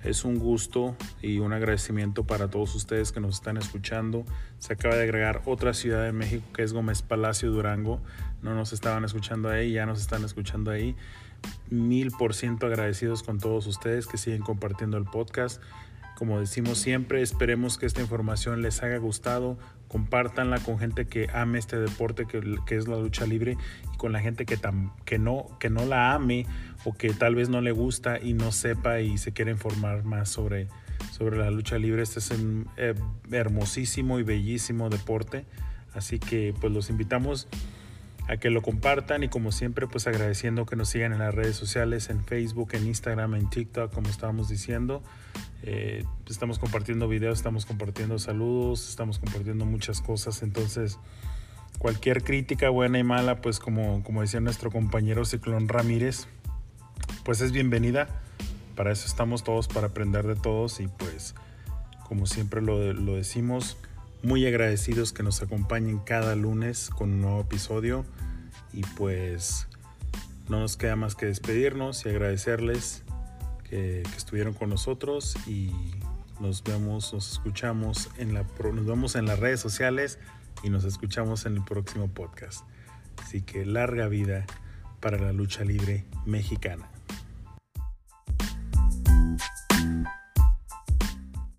es un gusto y un agradecimiento para todos ustedes que nos están escuchando. Se acaba de agregar otra ciudad de México que es Gómez Palacio Durango. No nos estaban escuchando ahí, ya nos están escuchando ahí. Mil por ciento agradecidos con todos ustedes que siguen compartiendo el podcast. Como decimos siempre, esperemos que esta información les haya gustado compártanla con gente que ame este deporte que, es la lucha libre y con la gente que, que, no, que no la ame o que tal vez no le gusta y no sepa y se quiere informar más sobre, sobre la lucha libre. Este es un eh, hermosísimo y bellísimo deporte. Así que pues los invitamos a que lo compartan y como siempre pues agradeciendo que nos sigan en las redes sociales, en Facebook, en Instagram, en TikTok, como estábamos diciendo. Eh, estamos compartiendo videos, estamos compartiendo saludos, estamos compartiendo muchas cosas, entonces cualquier crítica buena y mala, pues como, como decía nuestro compañero Ciclón Ramírez, pues es bienvenida. Para eso estamos todos, para aprender de todos y pues como siempre lo, lo decimos, muy agradecidos que nos acompañen cada lunes con un nuevo episodio y pues no nos queda más que despedirnos y agradecerles que, estuvieron con nosotros y nos vemos, nos escuchamos en la nos vemos en las redes sociales y nos escuchamos en el próximo podcast. Así que larga vida para la lucha libre mexicana.